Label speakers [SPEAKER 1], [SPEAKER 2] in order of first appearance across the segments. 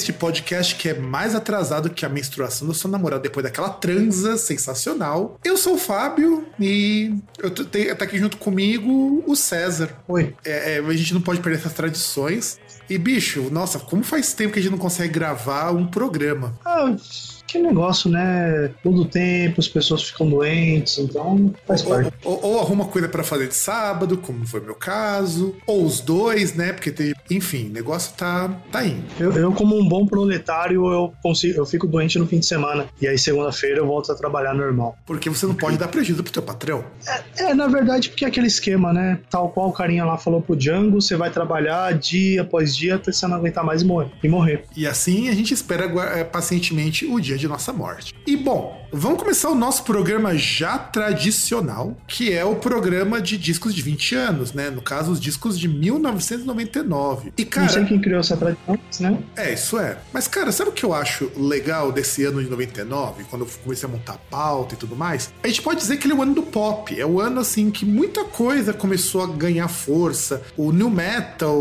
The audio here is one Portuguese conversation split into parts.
[SPEAKER 1] Este podcast que é mais atrasado que a menstruação do seu namorado depois daquela transa sensacional. Eu sou o Fábio e eu tem- tá aqui junto comigo o César.
[SPEAKER 2] Oi.
[SPEAKER 1] É, é, a gente não pode perder essas tradições. E, bicho, nossa, como faz tempo que a gente não consegue gravar um programa?
[SPEAKER 2] Ah, que negócio, né? Todo tempo as pessoas ficam doentes, então faz
[SPEAKER 1] Ou,
[SPEAKER 2] parte.
[SPEAKER 1] ou- ou arruma coisa pra fazer de sábado, como foi meu caso, ou os dois, né? Porque tem, enfim, o negócio tá, tá indo.
[SPEAKER 2] Eu, eu, como um bom proletário, eu consigo, eu fico doente no fim de semana. E aí, segunda-feira, eu volto a trabalhar normal.
[SPEAKER 1] Porque você não pode dar prejuízo pro teu patrão.
[SPEAKER 2] É, na verdade, porque é aquele esquema, né? Tal qual o carinha lá falou pro Django, você vai trabalhar dia após dia até você não aguentar mais e morrer. E morrer.
[SPEAKER 1] E assim a gente espera eh, pacientemente o dia de nossa morte. E bom, vamos começar o nosso programa já tradicional, que é o programa de discos de 20 anos, né? No caso, os discos de 1999. E
[SPEAKER 2] Não sei
[SPEAKER 1] cara,
[SPEAKER 2] quem criou essa tradição, né?
[SPEAKER 1] é, isso é. Mas cara, sabe o que eu acho legal desse ano de 99, quando eu comecei a montar a pauta e tudo mais? A gente pode dizer que ele é o ano do pop. É o ano assim que muita coisa começou a ganhar força. O new metal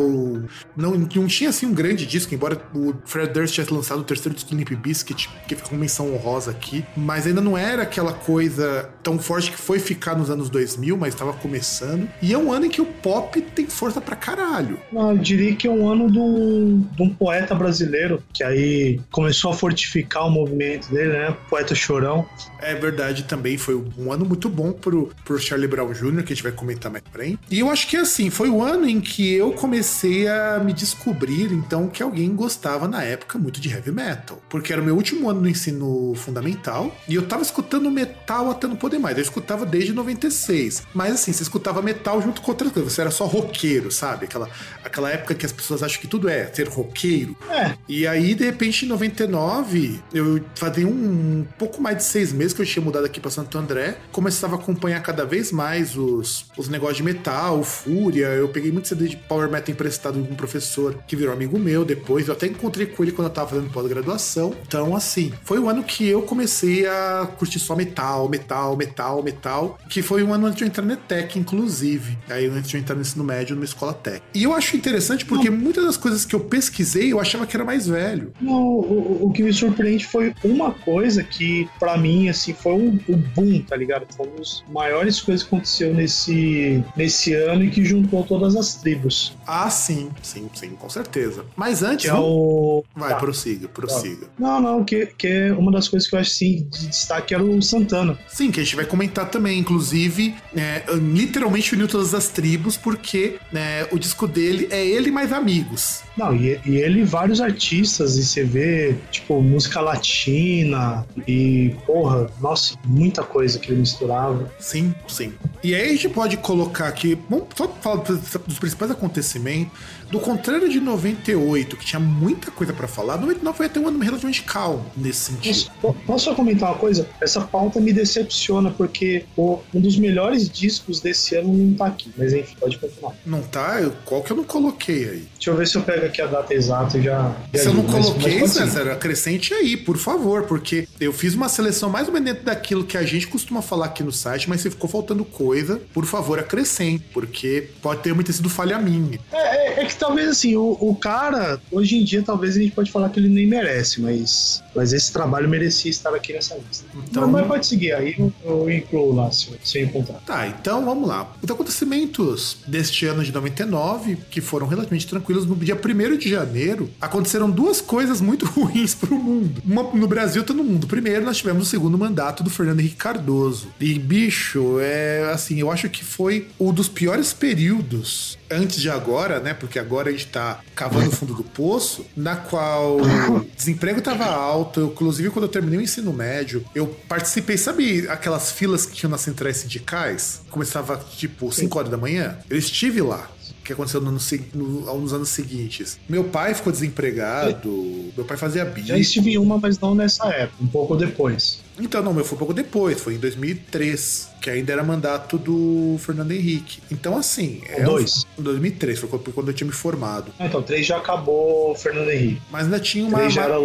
[SPEAKER 1] não, não tinha assim um grande disco, embora o Fred Durst tivesse lançado o terceiro disco do Limp Bizkit, que fica com menção honrosa aqui, mas ainda não era aquela coisa tão forte que foi ficar nos anos 2000, mas estava começando. E é um ano em que o pop tem força pra caralho.
[SPEAKER 2] Não, eu diria que é um ano do, de um poeta brasileiro, que aí começou a fortificar o movimento dele, né? Poeta chorão.
[SPEAKER 1] É verdade, também foi um ano muito bom pro, pro Charlie Brown Jr., que a gente vai comentar mais pra frente. E eu acho que assim, foi o ano em que eu comecei a me descobrir, então, que alguém gostava na época muito de heavy metal. Porque era o meu último ano no ensino fundamental e eu tava escutando metal até não poder mais. Eu escutava desde 96. Mas assim, você escutava metal junto com outras coisas. Você era só roqueiro, sabe? Aquela, aquela época que as pessoas acham que tudo é ser roqueiro.
[SPEAKER 2] É,
[SPEAKER 1] E aí, de repente, em 99, eu fazia um pouco mais de seis meses que eu tinha mudado aqui pra Santo André. Começava a acompanhar cada vez mais os, os negócios de metal, Fúria. Eu peguei muito CD de Power Metal emprestado de um professor que virou amigo meu depois. Eu até encontrei com ele quando eu tava fazendo pós-graduação. Então, assim, foi o ano que eu comecei a curtir só metal, metal, metal, metal. Que foi um ano antes de eu entrar na ETEC, inclusive. Aí, antes de eu entrar no ensino médio, numa escola tech. E eu acho interessante porque muitas das coisas que eu pesquisei, eu achava que era mais velho.
[SPEAKER 2] não, o, o que me surpreende foi uma coisa que, pra mim, assim, foi um, um boom, tá ligado? Foi uma das maiores coisas que aconteceu nesse, nesse ano e que juntou todas as tribos.
[SPEAKER 1] Ah, sim, sim, sim, com certeza. Mas antes,
[SPEAKER 2] Que é o.
[SPEAKER 1] vai,
[SPEAKER 2] tá.
[SPEAKER 1] prossiga, prossiga.
[SPEAKER 2] Não, não, que, que é uma das coisas que eu acho assim, de destaque era o Santana.
[SPEAKER 1] Sim, que a gente vai comentar também, inclusive, é, literalmente uniu todas as tribos, porque né, o disco dele é ele mais amigos.
[SPEAKER 2] Não, e, e ele e vários artistas, e você vê, tipo, música latina e, porra, nossa, muita coisa que ele misturava.
[SPEAKER 1] Sim, sim. E aí a gente pode colocar aqui, vamos só falar dos principais acontecimentos. Do contrário de 98, que tinha muita coisa pra falar, 99 foi até um ano relativamente calmo nesse sentido.
[SPEAKER 2] Posso, posso só comentar uma coisa? Essa pauta me decepciona, porque pô, um dos melhores discos desse ano não tá aqui. Mas enfim, pode continuar.
[SPEAKER 1] Não tá? Eu- Qual que eu não coloquei aí?
[SPEAKER 2] Deixa eu ver se eu pego aqui a data exata e já.
[SPEAKER 1] Se eu não
[SPEAKER 2] mas-
[SPEAKER 1] coloquei,
[SPEAKER 2] mas seguir.
[SPEAKER 1] César, acrescente aí, por favor, porque eu fiz uma seleção mais ou menos dentro daquilo que a gente costuma falar aqui no site, mas se ficou faltando coisa, por favor, acrescente, porque pode ter muito sido falha minha.
[SPEAKER 2] É, é- é que talvez assim, o, o cara, hoje em dia, talvez a gente pode falar que ele nem merece, mas, mas esse trabalho merecia estar aqui nessa lista.
[SPEAKER 1] Então-
[SPEAKER 2] Mas, pode seguir aí, eu, eu incluo lá se, eu- se eu encontrar.
[SPEAKER 1] Tá, então vamos lá. Os acontecimentos deste ano de 99, que foram relativamente tranquilos, no dia 1 de janeiro, aconteceram duas coisas muito ruins pro mundo. Uma no Brasil, no mundo. Primeiro, nós tivemos o segundo mandato do Fernando Henrique Cardoso. E, bicho, é assim, eu acho que foi um dos piores períodos antes de agora, né? Porque agora a gente tá cavando o fundo do poço, na qual o desemprego tava alto. Eu, inclusive, quando eu terminei o ensino médio, eu participei, sabe aquelas filas que tinham nas centrais sindicais? Começava tipo 5 horas da manhã? Eu estive lá que aconteceu no, no, nos anos seguintes. Meu pai ficou desempregado, meu pai fazia bico.
[SPEAKER 2] Já estive em uma, mas não nessa época, um pouco depois.
[SPEAKER 1] Então, não, meu foi um pouco depois, foi em 2003 que ainda era mandato do Fernando Henrique. Então, assim.
[SPEAKER 2] É dois.
[SPEAKER 1] Em 2003, foi quando eu tinha me formado.
[SPEAKER 2] Ah, então, três já acabou o Fernando Henrique.
[SPEAKER 1] Mas ainda tinha uma.
[SPEAKER 2] Três já era...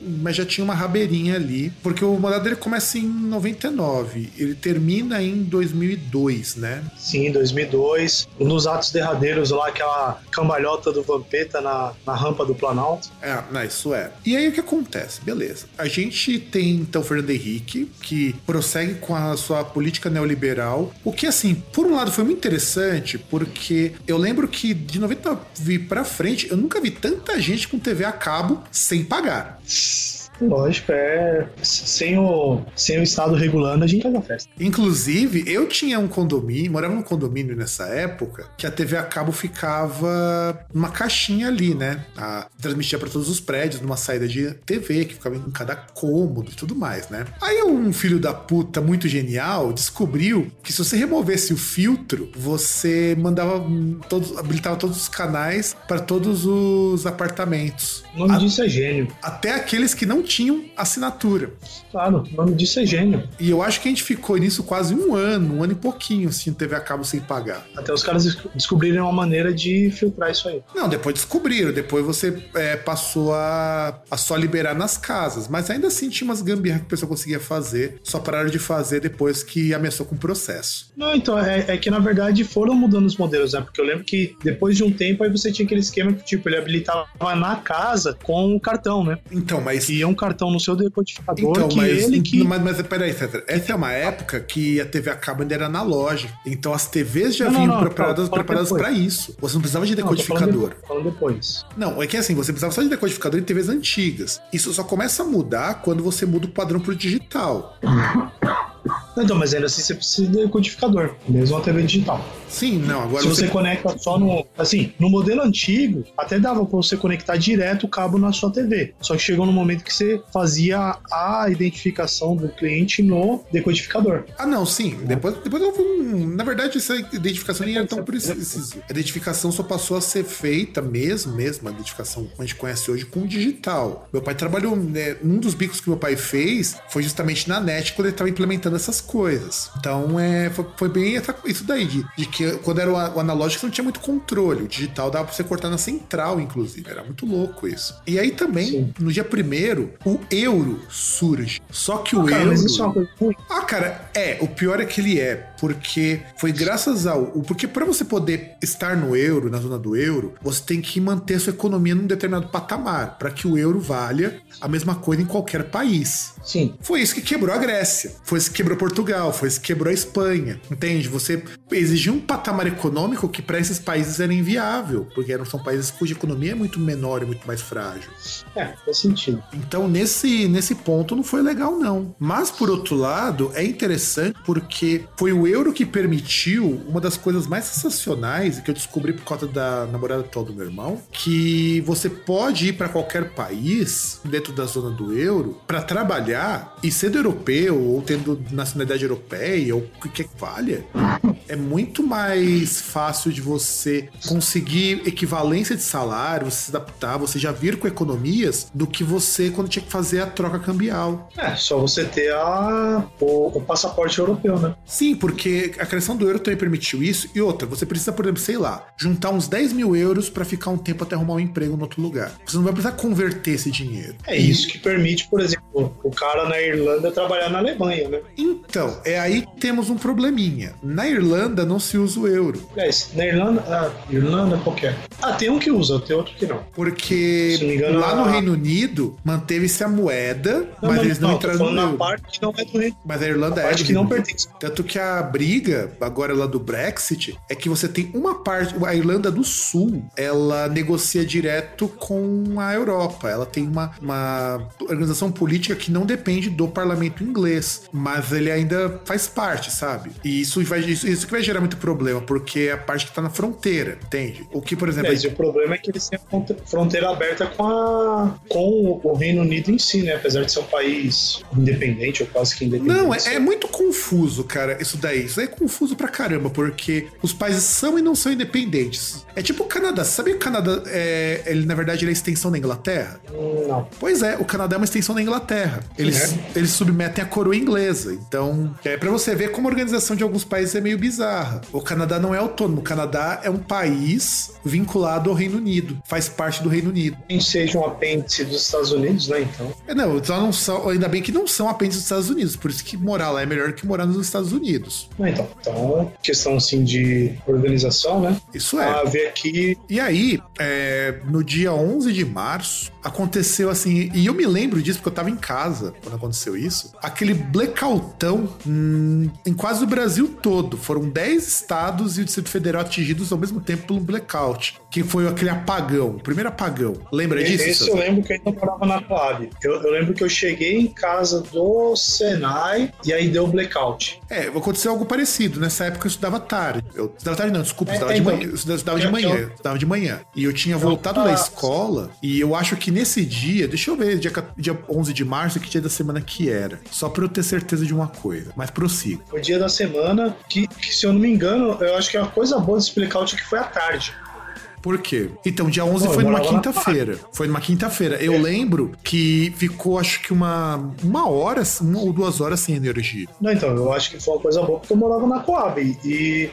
[SPEAKER 1] Mas já tinha uma rabeirinha ali, porque o mandato dele começa em 99, ele termina em 2002, né?
[SPEAKER 2] Sim, 2002. Nos atos derradeiros lá, aquela cambalhota do Vampeta na, na rampa do Planalto.
[SPEAKER 1] É, não, isso é. E aí o que acontece? Beleza. A gente tem então o Fernando Henrique, que prossegue com a sua política neoliberal. O que, assim, por um lado foi muito interessante, porque eu lembro que de 90 para frente, eu nunca vi tanta gente com TV a cabo sem pagar.
[SPEAKER 2] Lógico, é. Sem o, sem o Estado regulando, a gente faz a festa.
[SPEAKER 1] Inclusive, eu tinha um condomínio, morava num condomínio nessa época, que a TV a cabo ficava numa caixinha ali, né? A, transmitia para todos os prédios, numa saída de TV, que ficava em cada cômodo e tudo mais, né? Aí um filho da puta muito genial descobriu que se você removesse o filtro, você mandava todos, habilitava todos os canais para todos os apartamentos.
[SPEAKER 2] O nome a, disso é gênio.
[SPEAKER 1] Até aqueles que não tinham assinatura.
[SPEAKER 2] Claro, o nome disso é gênio.
[SPEAKER 1] E eu acho que a gente ficou nisso quase um ano, um ano e pouquinho, assim, TV a cabo sem pagar.
[SPEAKER 2] Até os caras descobrirem uma maneira de filtrar isso aí.
[SPEAKER 1] Não, depois descobriram, depois você é, passou a, a só liberar nas casas, mas ainda assim tinha umas gambiarras que a pessoa conseguia fazer, só pararam de fazer depois que ameaçou com o processo.
[SPEAKER 2] Não, então, é, é, que na verdade foram mudando os modelos, né? Porque eu lembro que depois de um tempo aí você tinha aquele esquema que, tipo, ele habilitava na casa com o cartão, né?
[SPEAKER 1] Então, mas.
[SPEAKER 2] E um cartão no seu decodificador então, que mas, ele que...
[SPEAKER 1] Mas, mas peraí, César, essa é uma época que a TV a cabo ainda era analógica. Então as TVs já não, vinham não, não, preparadas, preparadas para isso. Você não precisava de decodificador.
[SPEAKER 2] Não, falando depois.
[SPEAKER 1] Não, é que assim, você precisava só de decodificador em TVs antigas. Isso só começa a mudar quando você muda o padrão pro digital.
[SPEAKER 2] Então, mas ainda assim você precisa de codificador, mesmo a TV digital.
[SPEAKER 1] Sim, não, agora
[SPEAKER 2] Se você, você conecta só no. Assim, no modelo antigo, até dava pra você conectar direto o cabo na sua TV. Só que chegou no momento que você fazia a identificação do cliente no decodificador.
[SPEAKER 1] Ah, não, sim. Depois, depois eu um. Na verdade, essa identificação nem era tão precisa. A identificação só passou a ser feita mesmo, mesmo, a identificação que a gente conhece hoje, com digital. Meu pai trabalhou. Né, um dos bicos que meu pai fez foi justamente na net quando ele estava implementando essas coisas. Então, é, foi, foi bem essa, isso daí, de, de que quando era o, analógico você não tinha muito controle. O digital dava pra você cortar na central, inclusive. Era muito louco isso. E aí também, Sim. no dia primeiro, o euro surge. Só que o
[SPEAKER 2] cara,
[SPEAKER 1] euro.
[SPEAKER 2] Mas isso é uma coisa ruim.
[SPEAKER 1] Ah, cara, é. O pior é que ele é. Porque foi graças ao. Porque para você poder estar no euro, na zona do euro, você tem que manter sua economia num determinado patamar. para que o euro valha a mesma coisa em qualquer país.
[SPEAKER 2] Sim.
[SPEAKER 1] Foi isso que quebrou a Grécia. Foi isso que quebrou Portugal. Foi que quebrou a Espanha. Entende? Você exigiu um patamar econômico que para esses países era inviável, porque eram, são países cuja economia é muito menor e muito mais frágil.
[SPEAKER 2] É, faz sentido.
[SPEAKER 1] Então, nesse, nesse ponto, não foi legal, não. Mas, por outro lado, é interessante porque foi o euro que permitiu uma das coisas mais sensacionais que eu descobri por causa da namorada atual do meu irmão, que você pode ir para qualquer país dentro da zona do euro para trabalhar e sendo europeu ou tendo nacionalidade europeia ou o que valha, é muito mais fácil de você conseguir equivalência de salário, você se adaptar, você já vir com economias do que você quando tinha que fazer a troca cambial.
[SPEAKER 2] É, só você ter a, o, o passaporte europeu, né?
[SPEAKER 1] Sim, porque a criação do euro também permitiu isso. E outra, você precisa, por exemplo, sei lá, juntar uns 10 mil euros para ficar um tempo até arrumar um emprego em outro lugar. Você não vai precisar converter esse dinheiro.
[SPEAKER 2] É isso que permite, por exemplo, o cara na Irlanda trabalhar na Alemanha, né?
[SPEAKER 1] Então, é aí que temos um probleminha. Na Irlanda não se usa o euro.
[SPEAKER 2] É, na Irlanda, ah, Irlanda qualquer. Ah, tem um que usa, tem outro que não.
[SPEAKER 1] Porque engano, lá no Reino Unido manteve-se a moeda, não, mas eles não, não entraram no euro.
[SPEAKER 2] parte que não é do Reino
[SPEAKER 1] Mas a Irlanda
[SPEAKER 2] a
[SPEAKER 1] é
[SPEAKER 2] parte que não pertence.
[SPEAKER 1] Tanto que a briga agora lá do Brexit é que você tem uma parte, a Irlanda do Sul, ela negocia direto com a Europa. Ela tem uma, uma organização política que não depende do parlamento inglês, mas ele ainda faz parte, sabe? E isso vai isso, isso que vai gerar muito problema, porque é a parte que tá na fronteira, entende? O que, por exemplo.
[SPEAKER 2] Mas o problema é que eles têm fronteira aberta com, a, com o Reino Unido em si, né? Apesar de ser um país independente, ou quase que independente.
[SPEAKER 1] Não, é, é muito confuso, cara, isso daí. Isso daí é confuso pra caramba, porque os países são e não são independentes. É tipo o Canadá. Sabe que o Canadá, é, ele, na verdade, ele é extensão da Inglaterra?
[SPEAKER 2] Não.
[SPEAKER 1] Pois é, o Canadá é uma extensão da Inglaterra. Eles,
[SPEAKER 2] É.
[SPEAKER 1] eles submetem a coroa inglesa. Então, é pra você ver como a organização de alguns países é meio bizarra. O Canadá não é autônomo. O Canadá é um país vinculado ao Reino Unido. Faz parte do Reino Unido.
[SPEAKER 2] Gente seja um apêndice dos Estados Unidos, né? Então.
[SPEAKER 1] É, Não, só não são, ainda bem que não são apêndices dos Estados Unidos. Por isso que morar lá é melhor que morar nos Estados Unidos.
[SPEAKER 2] Não, então, então, questão assim de organização, né?
[SPEAKER 1] Isso é.
[SPEAKER 2] A ver aqui,
[SPEAKER 1] E aí, é, no dia 11 de março, aconteceu assim, e eu me lembro disso porque eu tava em casa quando aconteceu isso, aquele blackoutão hum, em quase o Brasil todo. Foram 10 estados e o Distrito Federal atingidos ao mesmo tempo pelo blackout, que foi aquele apagão, o primeiro apagão. Lembra disso?
[SPEAKER 2] esse eu lembro que eu ainda morava na Coab. Eu, eu lembro que eu cheguei em casa do Senai e aí deu blackout.
[SPEAKER 1] É, aconteceu algo parecido. Nessa época eu estudava tarde. Eu estudava tarde, não, desculpa, eu
[SPEAKER 2] É,
[SPEAKER 1] estudava de
[SPEAKER 2] então,
[SPEAKER 1] manhã. Eu estudava de
[SPEAKER 2] eu-
[SPEAKER 1] manhã.
[SPEAKER 2] eu-
[SPEAKER 1] Eu estudava de manhã. E eu tinha voltado da
[SPEAKER 2] ah,
[SPEAKER 1] escola. E eu acho que nesse dia, deixa eu ver, dia, dia 11 de março, que dia da semana que era. Só pra eu ter certeza de uma coisa. Mas prossiga.
[SPEAKER 2] O dia da semana que, que, se eu não me engano, eu acho que a coisa boa desse blackout é que foi à tarde.
[SPEAKER 1] Por quê? Então, dia 11
[SPEAKER 2] Pô,
[SPEAKER 1] foi numa quinta-feira. Foi numa quinta-feira. Eu lembro que ficou, acho que uma, uma hora, uma ou duas horas sem energia.
[SPEAKER 2] Não, então, eu acho que foi uma coisa boa porque eu morava na Coab. E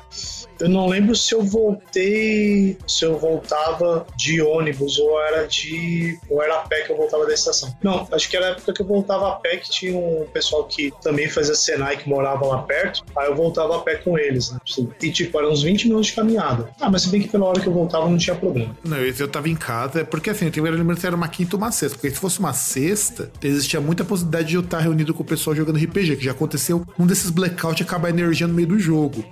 [SPEAKER 2] eu não lembro se eu voltei, se eu voltava de ônibus ou era de. ou era a pé que eu voltava da estação. Não, acho que era a época que eu voltava a pé, que tinha um pessoal que também fazia Senai que morava lá perto. Aí eu voltava a pé com eles, né? E tipo, eram uns 20 minutos de caminhada. Ah, mas se bem que pela hora que eu voltava não tinha problema.
[SPEAKER 1] Não, eu, eu tava em casa, porque assim, eu tenho se era uma quinta ou uma sexta, porque se fosse uma sexta, existia muita possibilidade de eu estar reunido com o pessoal jogando RPG, que já aconteceu um desses blackout acabar a energia no meio do jogo.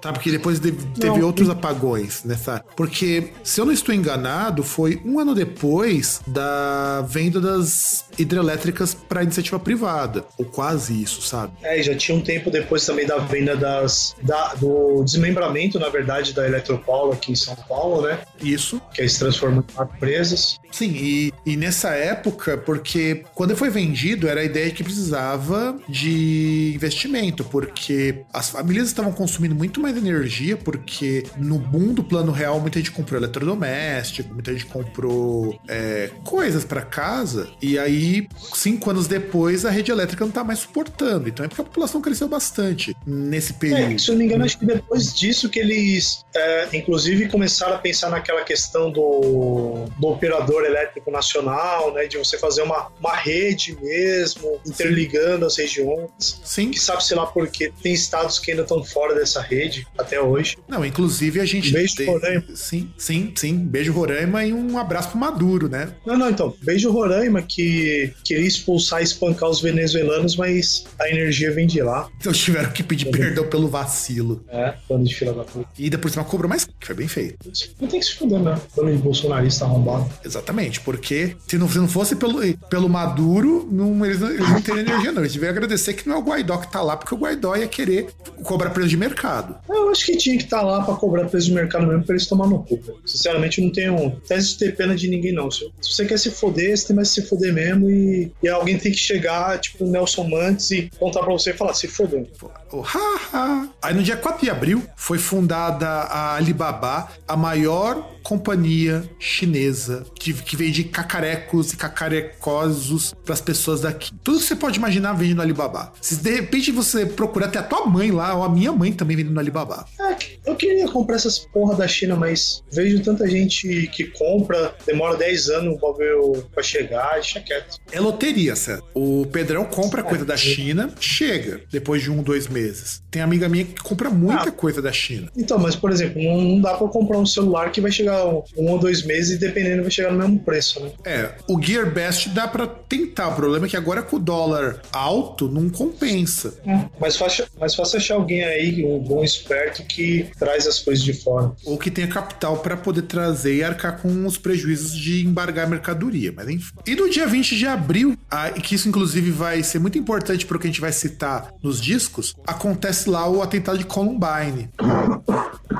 [SPEAKER 1] Tá? Porque depois de- teve
[SPEAKER 2] Não.
[SPEAKER 1] outros apagões nessa. Porque, se eu não estou enganado, foi um ano depois da venda das hidrelétricas para iniciativa privada. Ou quase isso, sabe?
[SPEAKER 2] É, e já tinha um tempo depois também da venda das. Da, do desmembramento, na verdade, da Eletropaulo aqui em São Paulo, né?
[SPEAKER 1] Isso.
[SPEAKER 2] Que aí se transformou em empresas.
[SPEAKER 1] Sim, e, e nessa época, porque quando foi vendido, era a ideia de que precisava de investimento, porque as famílias estavam consumindo muito mais energia, porque no boom do plano real, muita gente comprou eletrodoméstico, muita gente comprou é, coisas para casa, e aí, cinco anos depois, a rede elétrica não tá mais suportando. Então é porque a população cresceu bastante nesse
[SPEAKER 2] É,
[SPEAKER 1] período.
[SPEAKER 2] se eu não me engano, acho que depois disso que eles, é, inclusive, começaram a pensar naquela questão do, do operador elétrico nacional, né? De você fazer uma, uma rede mesmo, interligando as regiões.
[SPEAKER 1] Sim.
[SPEAKER 2] Que sabe-se lá porque tem estados que ainda estão fora dessa rede até hoje.
[SPEAKER 1] Não, inclusive a gente.
[SPEAKER 2] Beijo,
[SPEAKER 1] tem-
[SPEAKER 2] Roraima.
[SPEAKER 1] Sim, sim, sim. Beijo, Roraima, e um abraço pro Maduro, né?
[SPEAKER 2] Não, não, então, beijo Roraima que queria expulsar e espancar os venezuelanos, mas a energia vem de lá.
[SPEAKER 1] Então tiveram que pedir perdão pelo vacilo.
[SPEAKER 2] É, bando de fila da puta.
[SPEAKER 1] E ainda por cima cobrou mais, que foi bem feito.
[SPEAKER 2] Não tem que se fuder, né? Bando de bolsonarista arrombado.
[SPEAKER 1] Exatamente, porque se não, se não fosse pelo, pelo Maduro, não, eles, não, eles não teriam energia, não. Eles deveriam agradecer que não é o Guaidó que tá lá, porque o Guaidó ia querer cobrar preço de mercado.
[SPEAKER 2] Eu acho que tinha que estar lá pra cobrar preço de mercado mesmo pra eles tomar no cu. Sinceramente, eu não tenho tese de ter pena de ninguém, não. Se se você quer se foder, você tem mais que se foder mesmo e, e alguém tem que chegar, tipo, o Nelson Mantes e contar pra você e falar, se fodeu.
[SPEAKER 1] O ha, ha. Aí no dia 4 de abril foi fundada a Alibaba, a maior और companhia chinesa que, que vende cacarecos e cacarecosos para as pessoas daqui. Tudo que você pode imaginar vende no Alibaba. Se de repente você procurar até a tua mãe lá, ou a minha mãe também vende no Alibaba.
[SPEAKER 2] É, eu queria comprar essas porra da China, mas vejo tanta gente que compra, demora 10 anos o bagulho pra chegar, deixa quieto.
[SPEAKER 1] É loteria, certo? O Pedrão compra coisa da China, chega depois de um, dois meses. Tem amiga minha que compra muita
[SPEAKER 2] Ah.
[SPEAKER 1] coisa da China.
[SPEAKER 2] Então, mas por exemplo, não, não dá pra comprar um celular marca e vai chegar um, um ou dois meses e dependendo vai chegar no mesmo preço, né?
[SPEAKER 1] É, o Gear Best dá para tentar. O problema é que agora com o dólar alto não compensa.
[SPEAKER 2] É, mas fácil, fácil achar alguém aí, um bom esperto que traz as coisas de fora.
[SPEAKER 1] Ou que tenha capital para poder trazer e arcar com os prejuízos de embargar a mercadoria, mas enfim. E no dia 20 de abril, que isso inclusive vai ser muito importante para o que a gente vai citar nos discos, acontece lá o atentado de Columbine.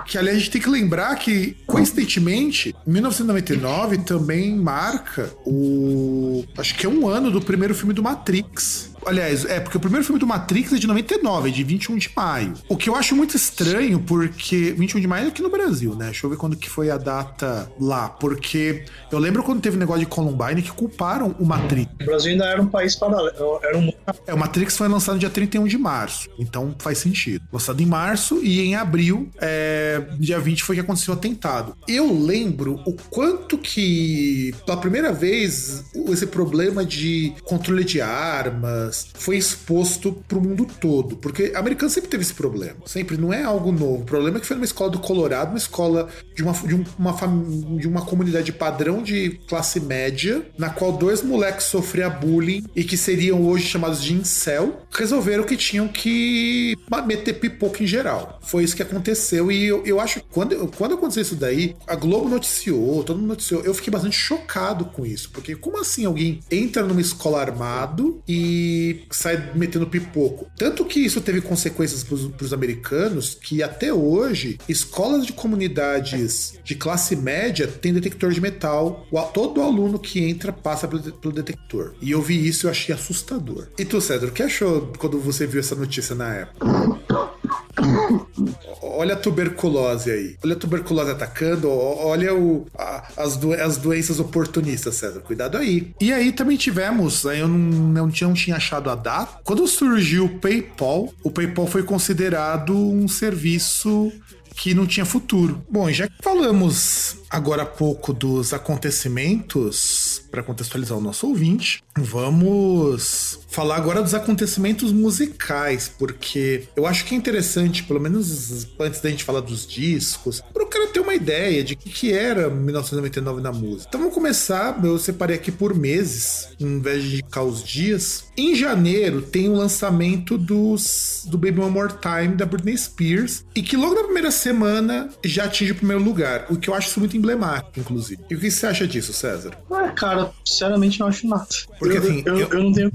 [SPEAKER 1] Que aliás a gente tem que lembrar que, coincidentemente, 1999 também marca o. Acho que é um ano do primeiro filme do Matrix. Aliás, é porque o primeiro filme do Matrix é de 99, é de 21 de maio. O que eu acho muito estranho, porque 21 de maio é aqui no Brasil, né? Deixa eu ver quando que foi a data lá. Porque eu lembro quando teve o negócio de Columbine que culparam o Matrix.
[SPEAKER 2] O Brasil ainda era um país paralelo. Era um...
[SPEAKER 1] É, o Matrix foi lançado no dia 31 de março. Então faz sentido. Lançado em março e em abril, é, dia 20, foi que aconteceu o atentado. Eu lembro o quanto que, pela primeira vez, esse problema de controle de armas foi exposto para o mundo todo, porque americano sempre teve esse problema, sempre não é algo novo. O problema é que foi numa escola do Colorado, uma escola de uma, de uma, de uma comunidade padrão de classe média, na qual dois moleques sofriam bullying e que seriam hoje chamados de incel, resolveram que tinham que meter pipoca em geral. Foi isso que aconteceu e eu, eu acho que quando, quando aconteceu isso daí, a Globo noticiou, todo mundo noticiou, eu fiquei bastante chocado com isso, porque como assim alguém entra numa escola armado e sai metendo pipoco. Tanto que isso teve consequências para os americanos, que até hoje, escolas de comunidades de classe média têm detector de metal. Todo aluno que entra passa pelo, pelo detector. E eu vi isso e achei assustador. E tu, Cedro, o que achou quando você viu essa notícia na época? Olha a tuberculose aí. Olha a tuberculose atacando. Olha o, a, as, do, as doenças oportunistas, César. Cuidado aí. E aí também tivemos, aí eu não, não, tinha, não tinha achado a data. Quando surgiu o PayPal, o PayPal foi considerado um serviço que não tinha futuro. Bom, já que falamos agora há pouco dos acontecimentos, para contextualizar o nosso ouvinte, vamos falar agora dos acontecimentos musicais, porque eu acho que é interessante, pelo menos antes da gente falar dos discos, para o cara ter uma ideia de o que, que era 1999 na música. Então vamos começar, eu separei aqui por meses, em vez de indicar os dias. Em janeiro tem o lançamento dos, do Baby One More Time da Britney Spears, e que logo na primeira semana já atinge o primeiro lugar, o que eu acho muito emblemático, inclusive. E o que você acha disso, César?
[SPEAKER 2] Ah, cara, sinceramente não acho nada.
[SPEAKER 1] Porque eu, assim,
[SPEAKER 2] eu, eu, eu não tenho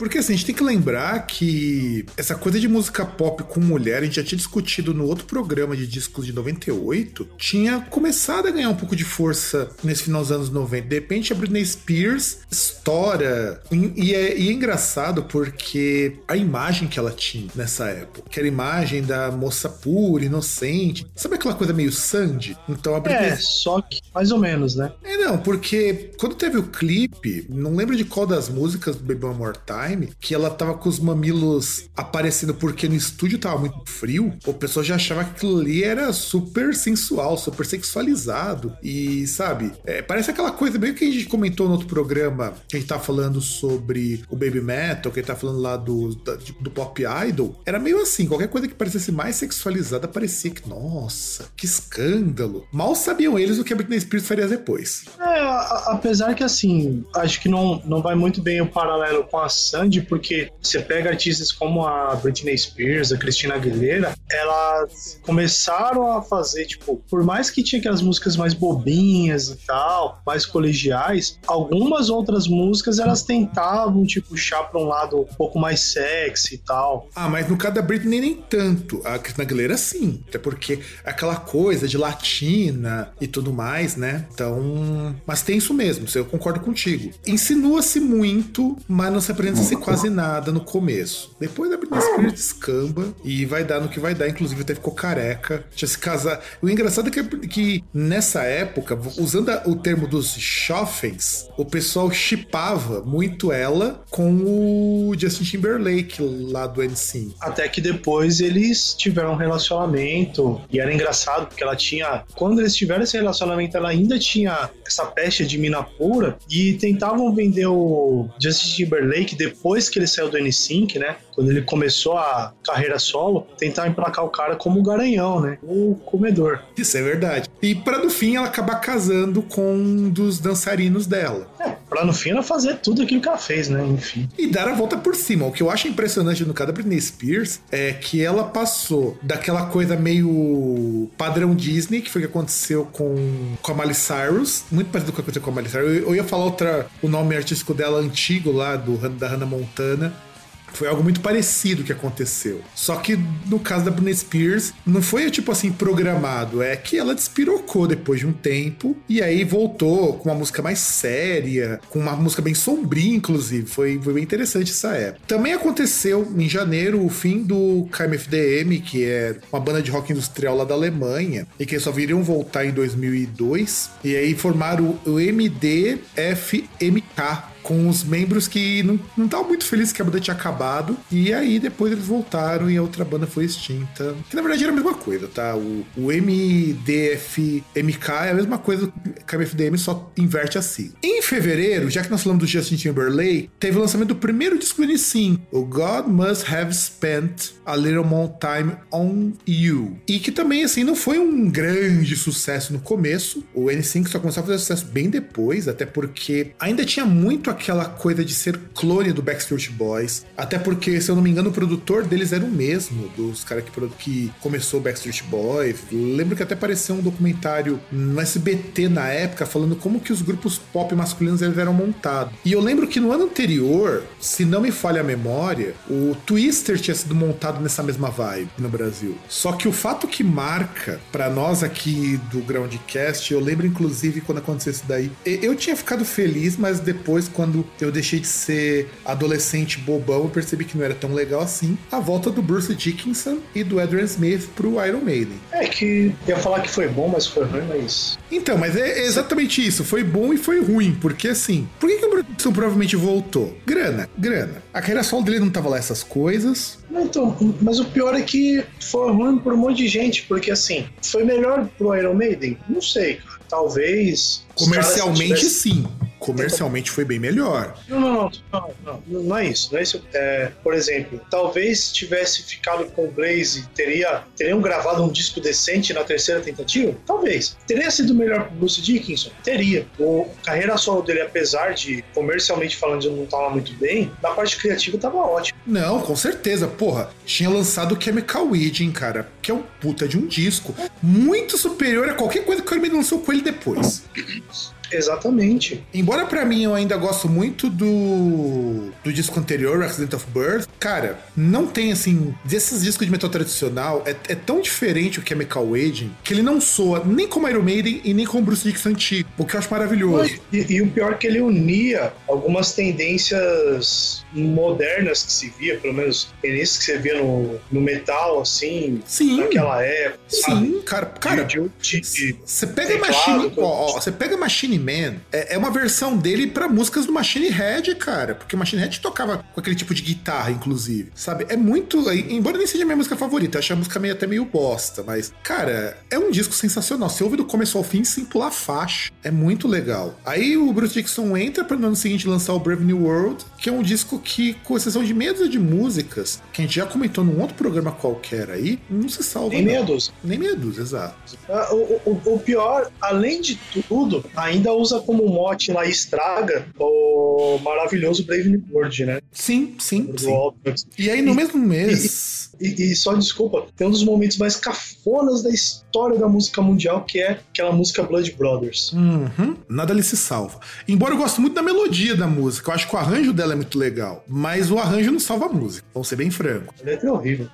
[SPEAKER 1] Porque assim, a gente tem que lembrar que essa coisa de música pop com mulher, a gente já tinha discutido no outro programa de discos de 98, tinha começado a ganhar um pouco de força nesse final dos anos 90. De repente a Britney Spears estoura. E é, e é engraçado porque a imagem que ela tinha nessa época, que era a imagem da moça pura, inocente. Sabe aquela coisa meio Sandy? Então a Britney.
[SPEAKER 2] É, só que mais ou menos, né?
[SPEAKER 1] É, não, porque quando teve o clipe, não lembro de qual das músicas do Baby One More Time, que ela tava com os mamilos aparecendo porque no estúdio tava muito frio, o pessoal já achava que aquilo ali era super sensual, super sexualizado. E, sabe, é, parece aquela coisa meio que a gente comentou no outro programa, que a gente tá falando sobre o Baby Metal, que a gente tá falando lá do, da, do Pop Idol. Era meio assim, qualquer coisa que parecesse mais sexualizada parecia que, nossa, que escândalo. Mal sabiam eles o que a Britney Spears faria depois.
[SPEAKER 2] É, apesar que assim, acho que não, não vai muito bem o paralelo com a Sandy, porque você pega artistas como a Britney Spears, a Christina Aguilera, elas começaram a fazer, tipo, por mais que tinha aquelas músicas mais bobinhas e tal, mais colegiais, algumas outras músicas elas tentavam, tipo, puxar pra um lado um pouco mais sexy e tal.
[SPEAKER 1] Ah, mas no caso da Britney nem tanto. A Christina Aguilera sim, até porque aquela coisa de latina e tudo mais, né? Então, mas tem isso mesmo, eu concordo contigo. Insinua-se muito, mas não se quase nada no começo. Depois a Britney Spears descamba e vai dar no que vai dar, inclusive até ficou careca, tinha se casar. O engraçado é que, que nessa época, usando o termo dos chofens, o pessoal chipava muito ela com o Justin Timberlake lá do NSYNC.
[SPEAKER 2] Até que depois eles tiveram um relacionamento e era engraçado porque ela tinha, quando eles tiveram esse relacionamento, ela ainda tinha essa peste de mina pura e tentavam vender o Justin Timberlake depois que ele saiu do N5, né? Quando ele começou a carreira solo, tentar emplacar o cara como o garanhão, né? O comedor.
[SPEAKER 1] Isso é verdade. E para no fim ela acabar casando com um dos dançarinos dela.
[SPEAKER 2] É, pra no fim ela fazer tudo aquilo que ela fez, né? Enfim.
[SPEAKER 1] E dar a volta por cima. O que eu acho impressionante no caso da Britney Spears é que ela passou daquela coisa meio padrão Disney, que foi o que aconteceu com, com a Miley Cyrus, muito parecido com o que aconteceu com a Miley Cyrus. Eu, eu ia falar outra, o nome artístico dela antigo lá, do, da Hannah Montana, foi algo muito parecido que aconteceu. Só que no caso da Britney Spears, não foi tipo assim programado, é que ela despirocou depois de um tempo e aí voltou com uma música mais séria, com uma música bem sombria, inclusive. Foi, foi bem interessante essa época. Também aconteceu em janeiro o fim do KMFDM, que é uma banda de rock industrial lá da Alemanha, e que só viriam voltar em 2002. E aí formaram o MDFMK, com os membros que não estavam muito felizes que a banda tinha acabado. E aí depois eles voltaram e a outra banda foi extinta. Que na verdade era a mesma coisa, tá? O, o MDFMK é a mesma coisa que a MFDM, só inverte assim. Em fevereiro, já que nós falamos do Justin Timberlake, teve o lançamento do primeiro disco do N5, o God Must Have Spent a Little More Time on You. E que também, assim, não foi um grande sucesso no começo. O N5 só começou a fazer sucesso bem depois, até porque ainda tinha muito aquela coisa de ser clone do Backstreet Boys. Até porque, se eu não me engano, o produtor deles era o mesmo, dos caras que, que começou o Backstreet Boys. Lembro que até apareceu um documentário no SBT na época falando como que os grupos pop masculinos eles eram montados. E eu lembro que no ano anterior, se não me falha a memória, o Twister tinha sido montado nessa mesma vibe no Brasil. Só que o fato que marca para nós aqui do Groundcast, eu lembro inclusive quando aconteceu isso daí, eu tinha ficado feliz, mas depois, quando eu deixei de ser adolescente bobão, eu percebi que não era tão legal assim. A volta do Bruce Dickinson e do Adrian Smith pro Iron Maiden.
[SPEAKER 2] É que ia falar que foi bom, mas foi ruim, mas.
[SPEAKER 1] Então, mas é exatamente isso. Foi bom e foi ruim. Porque assim, por que, que o Bruce Dickinson provavelmente voltou? Grana, grana. A carreira solo dele não tava lá essas coisas.
[SPEAKER 2] Então, mas o pior é que foi ruim por um monte de gente, porque assim, foi melhor pro Iron Maiden? Não sei, cara. Talvez.
[SPEAKER 1] Comercialmente, sim comercialmente foi bem melhor.
[SPEAKER 2] Não, não, não, não, não, é isso. Não é isso. É, por exemplo, talvez tivesse ficado com o Blaze, teria, teriam gravado um disco decente na terceira tentativa? Talvez. Teria sido melhor pro Bruce Dickinson? Teria. O carreira solo dele, apesar de comercialmente falando não tava muito bem, na parte criativa tava ótimo.
[SPEAKER 1] Não, com certeza. Porra, tinha lançado o Chemical Wedding, cara, que é um puta de um disco muito superior a qualquer coisa que o Hermes lançou com ele depois.
[SPEAKER 2] Exatamente.
[SPEAKER 1] Embora para mim eu ainda gosto muito do, do disco anterior, Accident of Birth, cara, não tem assim, desses discos de metal tradicional, é, é tão diferente o Chemical Wedding que ele não soa nem como Iron Maiden e nem como Bruce Dickinson antigo, o que eu acho maravilhoso.
[SPEAKER 2] E, e o pior é que ele unia algumas tendências modernas que se via, pelo menos tendências que você via no, no metal, assim,
[SPEAKER 1] Sim.
[SPEAKER 2] naquela época.
[SPEAKER 1] Sim, sabe? cara, cara, você pega Machine, ó, ó, você pega Machine Man, é, é, uma versão dele para músicas do Machine Head, cara, porque o Machine Head tocava com aquele tipo de guitarra, inclusive, sabe? É muito, embora nem seja minha música favorita, eu acho a música meio até meio bosta, mas, cara, é um disco sensacional. Você ouve do começo ao fim sem pular faixa, é muito legal. Aí o Bruce Dixon entra para no ano seguinte lançar o Brave New World, que é um disco que, com exceção de meia de músicas, que a gente já comentou num outro programa qualquer aí, não se salva.
[SPEAKER 2] Nem meia dúzia.
[SPEAKER 1] Nem meia dúzia, exato.
[SPEAKER 2] Uh, o, o, o, pior, além de tudo, ainda usa como mote lá estraga o maravilhoso Brave New World, né?
[SPEAKER 1] Sim, sim. sim. E aí no mesmo mês.
[SPEAKER 2] E, e, só desculpa, tem um dos momentos mais cafonas da história da música mundial, que é aquela música Blood Brothers.
[SPEAKER 1] Uhum. Nada ali se salva. Embora eu goste muito da melodia da música, eu acho que o arranjo dela é muito legal. Mas o arranjo não salva a música, vamos ser bem franco.
[SPEAKER 2] A letra é horrível.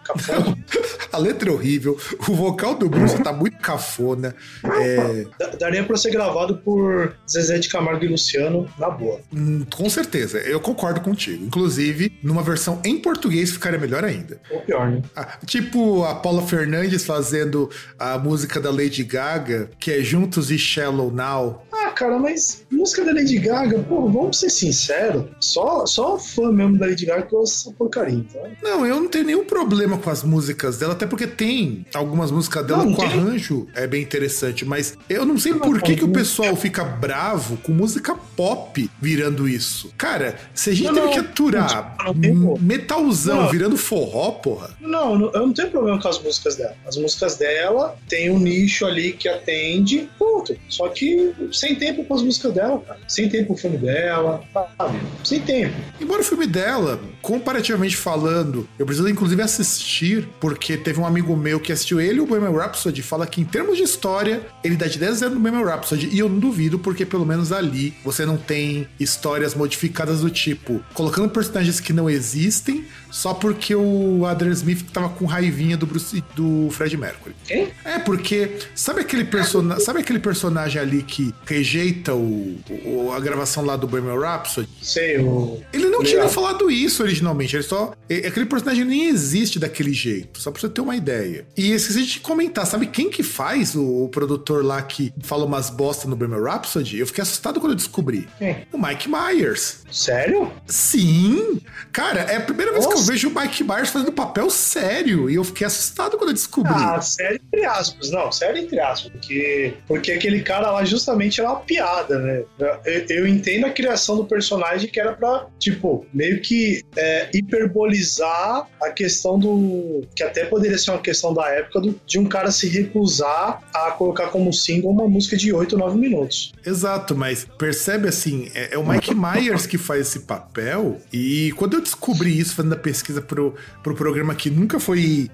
[SPEAKER 1] a letra é horrível. O vocal do Bruce tá muito cafona. É...
[SPEAKER 2] Daria pra ser gravado por Zezé de Camargo e Luciano, na boa.
[SPEAKER 1] Hum, com certeza, eu concordo contigo. Inclusive, numa versão em português ficaria melhor ainda.
[SPEAKER 2] Ou pior, né?
[SPEAKER 1] Ah, tipo a Paula Fernandes fazendo a música da Lady Gaga, que é Juntos e Shallow Now.
[SPEAKER 2] Cara, mas música da Lady Gaga, pô, vamos ser sinceros, só, só fã mesmo da Lady Gaga que ouça essa porcaria, então.
[SPEAKER 1] Não, eu não tenho nenhum problema com as músicas dela, até porque tem algumas músicas dela
[SPEAKER 2] Não,
[SPEAKER 1] com
[SPEAKER 2] tem.
[SPEAKER 1] arranjo, é bem interessante, mas eu não sei
[SPEAKER 2] Não,
[SPEAKER 1] por que,
[SPEAKER 2] mas
[SPEAKER 1] que o
[SPEAKER 2] não-
[SPEAKER 1] pessoal fica bravo com música pop virando isso. Cara, se a gente
[SPEAKER 2] Não,
[SPEAKER 1] teve
[SPEAKER 2] não,
[SPEAKER 1] que aturar
[SPEAKER 2] não
[SPEAKER 1] metalzão
[SPEAKER 2] Não.
[SPEAKER 1] virando forró, porra.
[SPEAKER 2] Não, não- eu não tenho problema com as músicas dela. As músicas dela tem um nicho ali que atende, ponto. Só que sem tempo com as músicas dela, cara. Sem tempo com o filme dela, sabe? Sem tempo.
[SPEAKER 1] Embora o filme dela, comparativamente falando, eu preciso inclusive assistir, porque teve um amigo meu que assistiu ele e o Bohemian Rhapsody, fala que em termos de história, ele dá de 10 a 0 no Bohemian Rhapsody, e eu não duvido, porque pelo menos ali você não tem histórias modificadas do tipo, colocando personagens que não existem, só porque o Adrian Smith tava com raivinha do, Bruce, do Fred Mercury.
[SPEAKER 2] Quem?
[SPEAKER 1] É, porque sabe aquele, persona sabe aquele personagem ali que rejeita o, o- a gravação lá do Bohemian Rhapsody?
[SPEAKER 2] Sei, o.
[SPEAKER 1] Ele não tinha falado isso originalmente, ele só. é- Aquele personagem nem existe daquele jeito, só pra você ter uma ideia. E esqueci de comentar, sabe quem que faz o, o produtor lá que fala umas bosta no Bohemian Rhapsody? Eu fiquei assustado quando eu descobri.
[SPEAKER 2] Quem?
[SPEAKER 1] O Mike Myers.
[SPEAKER 2] Sério?
[SPEAKER 1] Sim! Cara, é a primeira vez que eu vejo o Mike Myers fazendo papel sério. E eu fiquei assustado quando eu descobri.
[SPEAKER 2] Ah, sério entre aspas. Não, sério entre aspas. Porque, porque aquele cara lá justamente era uma piada, né? Eu, eu entendo a criação do personagem que era pra, tipo, meio que é, hiperbolizar a questão do. Que até poderia ser uma questão da época do- de um cara se recusar a colocar como single uma música de 8 ou 9 minutos.
[SPEAKER 1] Exato, mas percebe assim, é, é o Mike Myers que faz esse papel. E quando eu descobri isso fazendo a pesquisa pro, pro programa que nunca foi